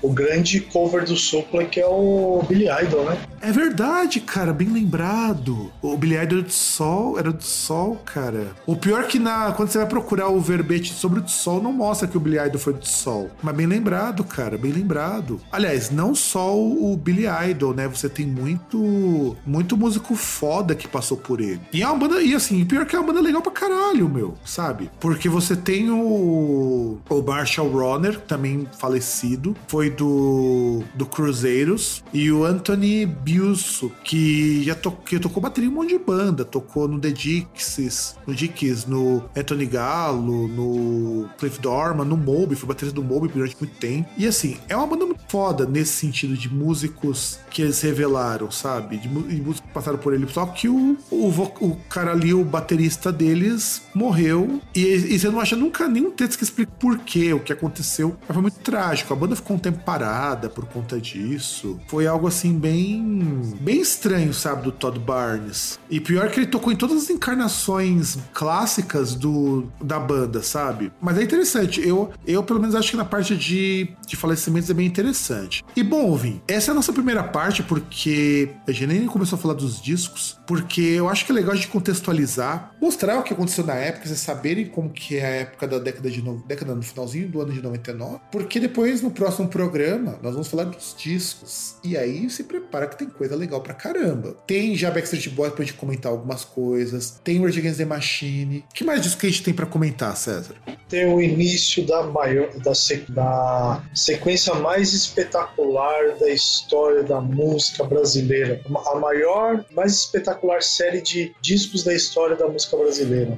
[SPEAKER 2] O, grande cover do Supla, que é o Billy Idol, né?
[SPEAKER 1] É verdade, cara, bem lembrado. O Billy Idol do Sol era do Sol, cara. O pior é que na, quando você vai procurar o verbete sobre o Sol, não mostra que o Billy Idol foi do Sol. Mas bem lembrado, cara, bem lembrado. Aliás, não só o Billy Idol, né? Você tem muito muito músico foda que passou por ele. E é uma banda, e assim, pior que é uma banda legal pra caralho, meu, sabe? Porque você tem o, o Marshall Roner, também falecido, foi do, do Cruzeiros, e o Anthony Biuso, que já to, que tocou bateria em um monte de banda, tocou no The Dixies, no Dickies, no Anthony Gallo, no Cliff Dorman, no Moby, foi baterista do Moby durante muito tempo. E assim, é uma banda muito foda nesse sentido de músicos que eles revelaram, sabe? De, de músicos que passaram por ele. Só que o, o, o cara ali, o baterista deles, morreu. E, e você não acha nunca nenhum texto que explique por quê, o que aconteceu. Mas foi muito trágico. A banda ficou um tempo parada por conta disso. Foi algo assim bem. bem estranho, sabe, do Todd Barnes. E pior que ele tocou em todas as encarnações clássicas do, da banda, sabe? Mas é interessante. Eu, eu pelo menos, acho que na parte de, de falecimentos é bem interessante. E bom, Vim, essa é a nossa primeira parte, porque a gente nem começou a falar dos discos, porque eu acho que é legal gente contextualizar, mostrar o que aconteceu na época, vocês saberem como que é a época da década de no, década no finalzinho do ano de 99, porque depois no próximo programa nós vamos falar dos discos. E aí se prepara que tem coisa legal pra caramba. Tem já Backstreet Boys pra gente comentar algumas coisas, tem Rage Against the Machine. Que mais disco que a gente tem pra comentar, César?
[SPEAKER 2] tem o início da maior da, se, da sequência mais espetacular da história da música brasileira. A maior, mais espetacular série de discos da história da música brasileira.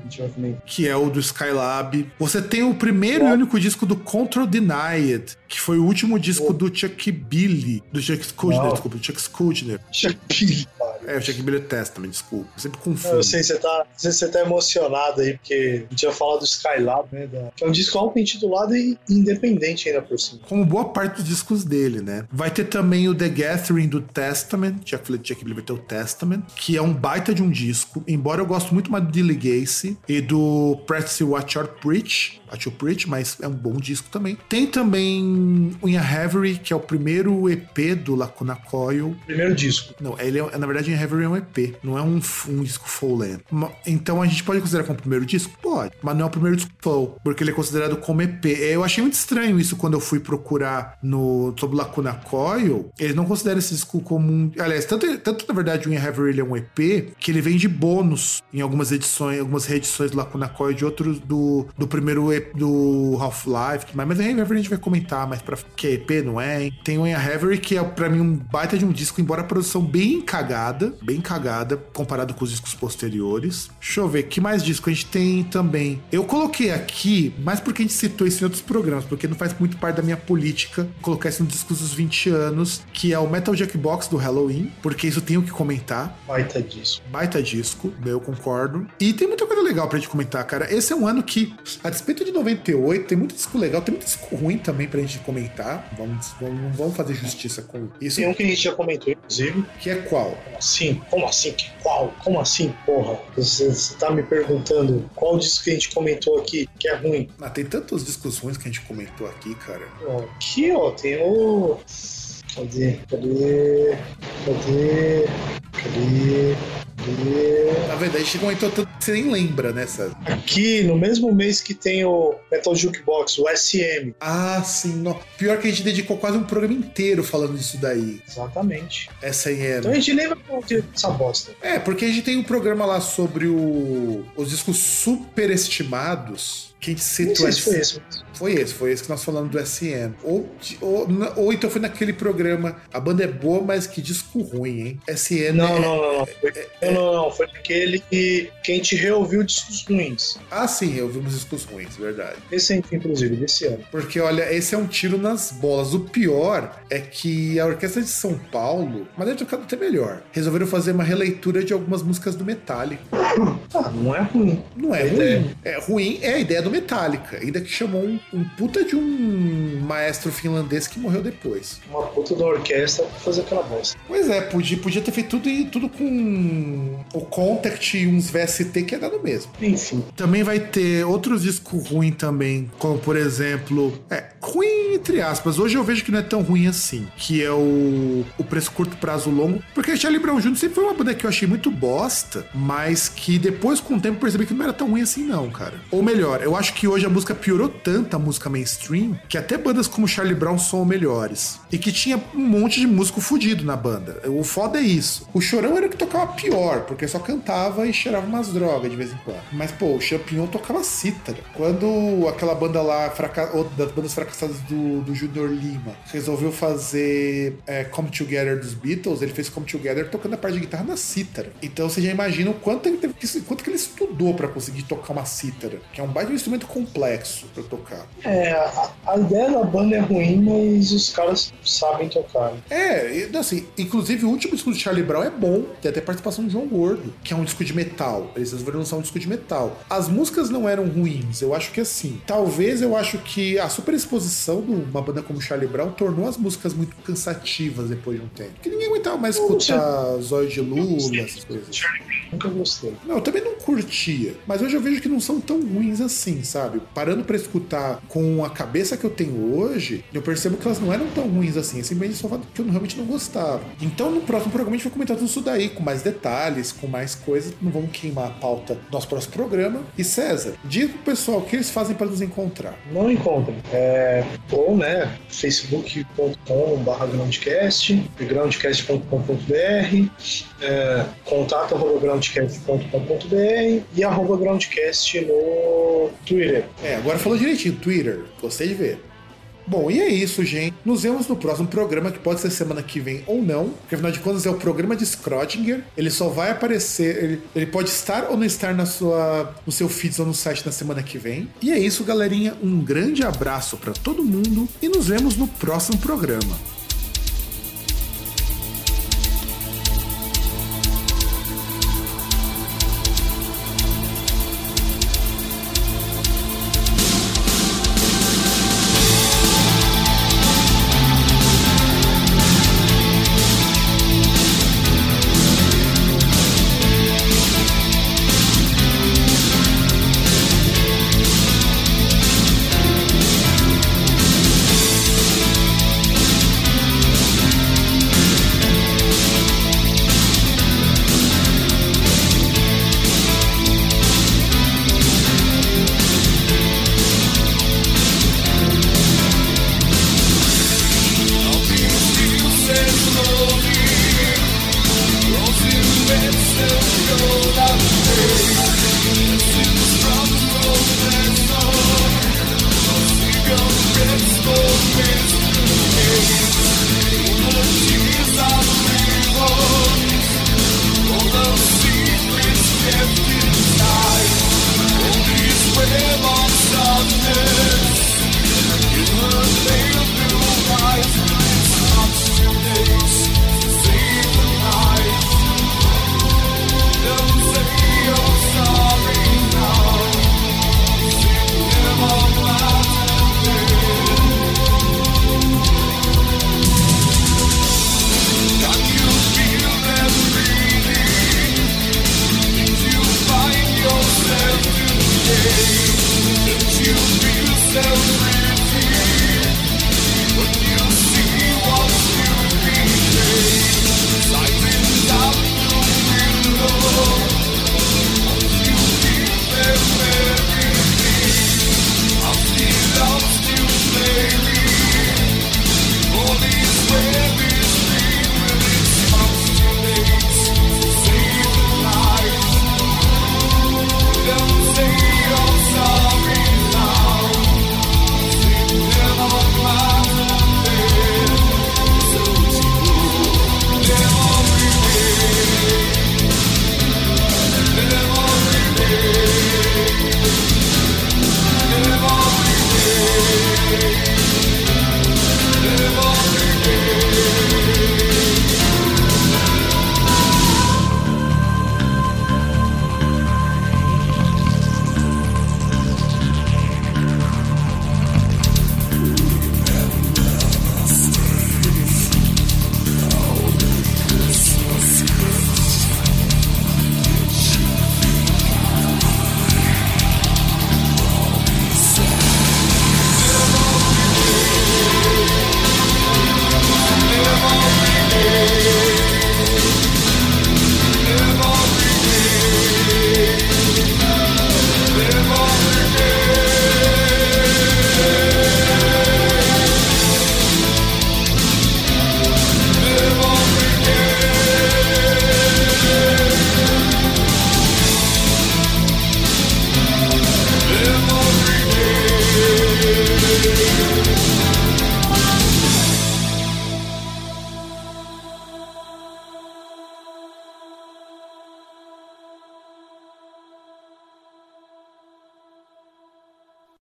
[SPEAKER 1] Que é o do Skylab. Você tem o primeiro e único disco do Control Denied, que foi o último disco do Chuck Billy, do Chuck Schuldiner, desculpa, do Chuck Schuldiner.
[SPEAKER 2] Chuck Billy.
[SPEAKER 1] É, o Chuck Billy Testament, desculpa. Eu sempre confundo.
[SPEAKER 2] Eu sei, você tá, você tá emocionado aí, porque a gente ia falar do Skylab, né? Da, que é um disco auto-intitulado e independente ainda por cima.
[SPEAKER 1] Como boa parte dos discos dele, né? Vai ter também o The Gathering do Testament, já falei do Chuck Billy vai ter o Testament, que é um baita de um disco, embora eu gosto muito mais do Dilly Gacy e do Practice Watch Your Preach, Watch Your Preach, mas é um bom disco também. Tem também o In a Heavery, que é o primeiro EP do Lacuna Coil.
[SPEAKER 2] Primeiro disco.
[SPEAKER 1] Não, ele é, na verdade, In a Heavery é um EP, não é um, um disco full length. Então a gente pode considerar como o primeiro disco? Pode, mas não é o primeiro disco full, porque ele é considerado como EP. Eu achei muito estranho isso quando eu fui procurar no sobre Lacuna Coil. Eles não consideram esse disco como um. Aliás, tanto, tanto na verdade o In a Heavery é um EP, que ele vem de bônus em algumas edições, algumas reedições do Lacuna Coil de outros do, do primeiro EP do Half-Life, mas, mas a Heavery a gente vai comentar mais pra que é EP, não é? Tem o In a Heavery, que é pra mim um baita de um disco, embora a produção bem cagada, bem cagada, comparado com os discos posteriores. Deixa eu ver, que mais disco a gente tem também? Eu coloquei aqui, mais porque a gente citou isso em outros programas, porque não faz muito parte da minha política colocar isso no discos dos 20 anos, que é o Metal Jackbox do Halloween, porque isso tenho que comentar.
[SPEAKER 2] Baita disco.
[SPEAKER 1] Baita disco, eu concordo. E tem muita coisa legal pra gente comentar, cara. Esse é um ano que, a despeito de 98, tem muito disco legal, tem muito disco ruim também pra gente comentar. Vamos, vamos, vamos fazer justiça com isso.
[SPEAKER 2] Tem um que a gente já comentou, inclusive.
[SPEAKER 1] Que é qual?
[SPEAKER 2] Como assim? Como assim? Que qual? Como assim, porra? Você, você tá me perguntando qual disco que a gente comentou aqui que é ruim?
[SPEAKER 1] Ah, tem tantos discos ruins que a gente comentou aqui, cara.
[SPEAKER 2] Aqui, ó, tem o. Cadê? Cadê? Cadê? Cadê?
[SPEAKER 1] Na verdade, a gente comentou tanto que você nem lembra, né, sabe?
[SPEAKER 2] Aqui, no mesmo mês que tem o Metal Jukebox, o SM.
[SPEAKER 1] Ah, sim. Não. Pior que a gente dedicou quase um programa inteiro falando disso daí.
[SPEAKER 2] Exatamente.
[SPEAKER 1] Essa aí era.
[SPEAKER 2] Então a gente lembra essa bosta.
[SPEAKER 1] É, porque a gente tem um programa lá sobre o... os discos superestimados. Que a gente citou.
[SPEAKER 2] Se foi esse.
[SPEAKER 1] Foi esse, foi esse que nós falamos do SM. Ou, ou, ou então foi naquele programa. A banda é boa, mas que disco ruim, hein? SM.
[SPEAKER 2] Não,
[SPEAKER 1] é,
[SPEAKER 2] não, não. Não, foi, é, não, foi aquele que, que a gente reouviu discos ruins.
[SPEAKER 1] Ah, sim, ouvimos discos ruins, verdade.
[SPEAKER 2] Recente, inclusive, desse ano.
[SPEAKER 1] Porque, olha, esse é um tiro nas bolas. O pior é que a Orquestra de São Paulo, mas deve tocado até melhor, resolveram fazer uma releitura de algumas músicas do Metallica.
[SPEAKER 2] Ah, não é ruim.
[SPEAKER 1] Não é, ruim. É ruim é a ideia do Metallica, ainda que chamou um, um puta de um maestro finlandês que morreu depois.
[SPEAKER 2] Uma puta da orquestra pra fazer aquela bosta.
[SPEAKER 1] Pois é, podia, podia ter feito tudo, tudo com o Contact e uns VST que dar no mesmo.
[SPEAKER 2] Enfim.
[SPEAKER 1] Também vai ter outros discos ruins também, como por exemplo. É, ruim entre aspas. Hoje eu vejo que não é tão ruim assim. Que é o, o Preço Curto Prazo Longo. Porque a Charlie Brown Jr. sempre foi uma banda que eu achei muito bosta, mas que depois, com o tempo, percebi que não era tão ruim assim, não, cara. Ou melhor, eu acho que hoje a música piorou tanto, a música mainstream, que até bandas como Charlie Brown são melhores. E que tinha um monte de músico fudido na banda. O foda é isso. O Chorão era o que tocava pior, porque só cantava e cheirava umas drogas de vez em quando. Mas, pô, o Champignon tocava cítara. Quando aquela banda lá, fraca... das bandas fracassadas do, do Junior Lima, resolveu fazer é, Come Together dos Beatles, ele fez Come Together tocando a parte de guitarra na cítara. Então você já imagina o quanto ele teve que, quanto que ele estudou para conseguir tocar uma cítara, que é um baita instrumento complexo para tocar.
[SPEAKER 2] É, a, a, ideia da banda é ruim, mas os caras sabem tocar.
[SPEAKER 1] É, assim, inclusive o último disco do Charlie Brown é bom, tem até participação do João Gordo, que é um disco de metal. Eles resolveram lançar um disco de metal. As músicas não eram ruins, eu acho que assim. Talvez eu acho que a superexposição de uma banda como Charlie Brown tornou as músicas muito cansativas depois de um tempo. Porque ninguém aguentava mais escutar Zóio de Lula, essas coisas.
[SPEAKER 2] Nunca gostei.
[SPEAKER 1] Não, eu também não curtia. Mas hoje eu vejo que não são tão ruins assim, sabe? Parando para escutar com a cabeça que eu tenho hoje, eu percebo que elas não eram tão ruins assim. É simplesmente só que eu realmente não gostava. Então no próximo programa a gente vai comentar tudo isso daí, com mais detalhes
[SPEAKER 3] detalhes, com mais coisas. Não vamos queimar a pauta do nosso próximo programa. E César, diga pro pessoal o que eles fazem para nos encontrar.
[SPEAKER 2] Não encontrem. É, ou, né, facebook.com.br groundcast, groundcast.com.br, é, contato arroba groundcast.com.br e arroba groundcast no Twitter.
[SPEAKER 3] É, agora falou direitinho, Twitter. Gostei de ver. Bom, e é isso, gente. Nos vemos no próximo programa, que pode ser semana que vem ou não, porque afinal de contas é o programa de Schrödinger. Ele só vai aparecer, ele, ele pode estar ou não estar na sua, no seu feed ou no site na semana que vem. E é isso, galerinha. Um grande abraço para todo mundo e nos vemos no próximo programa.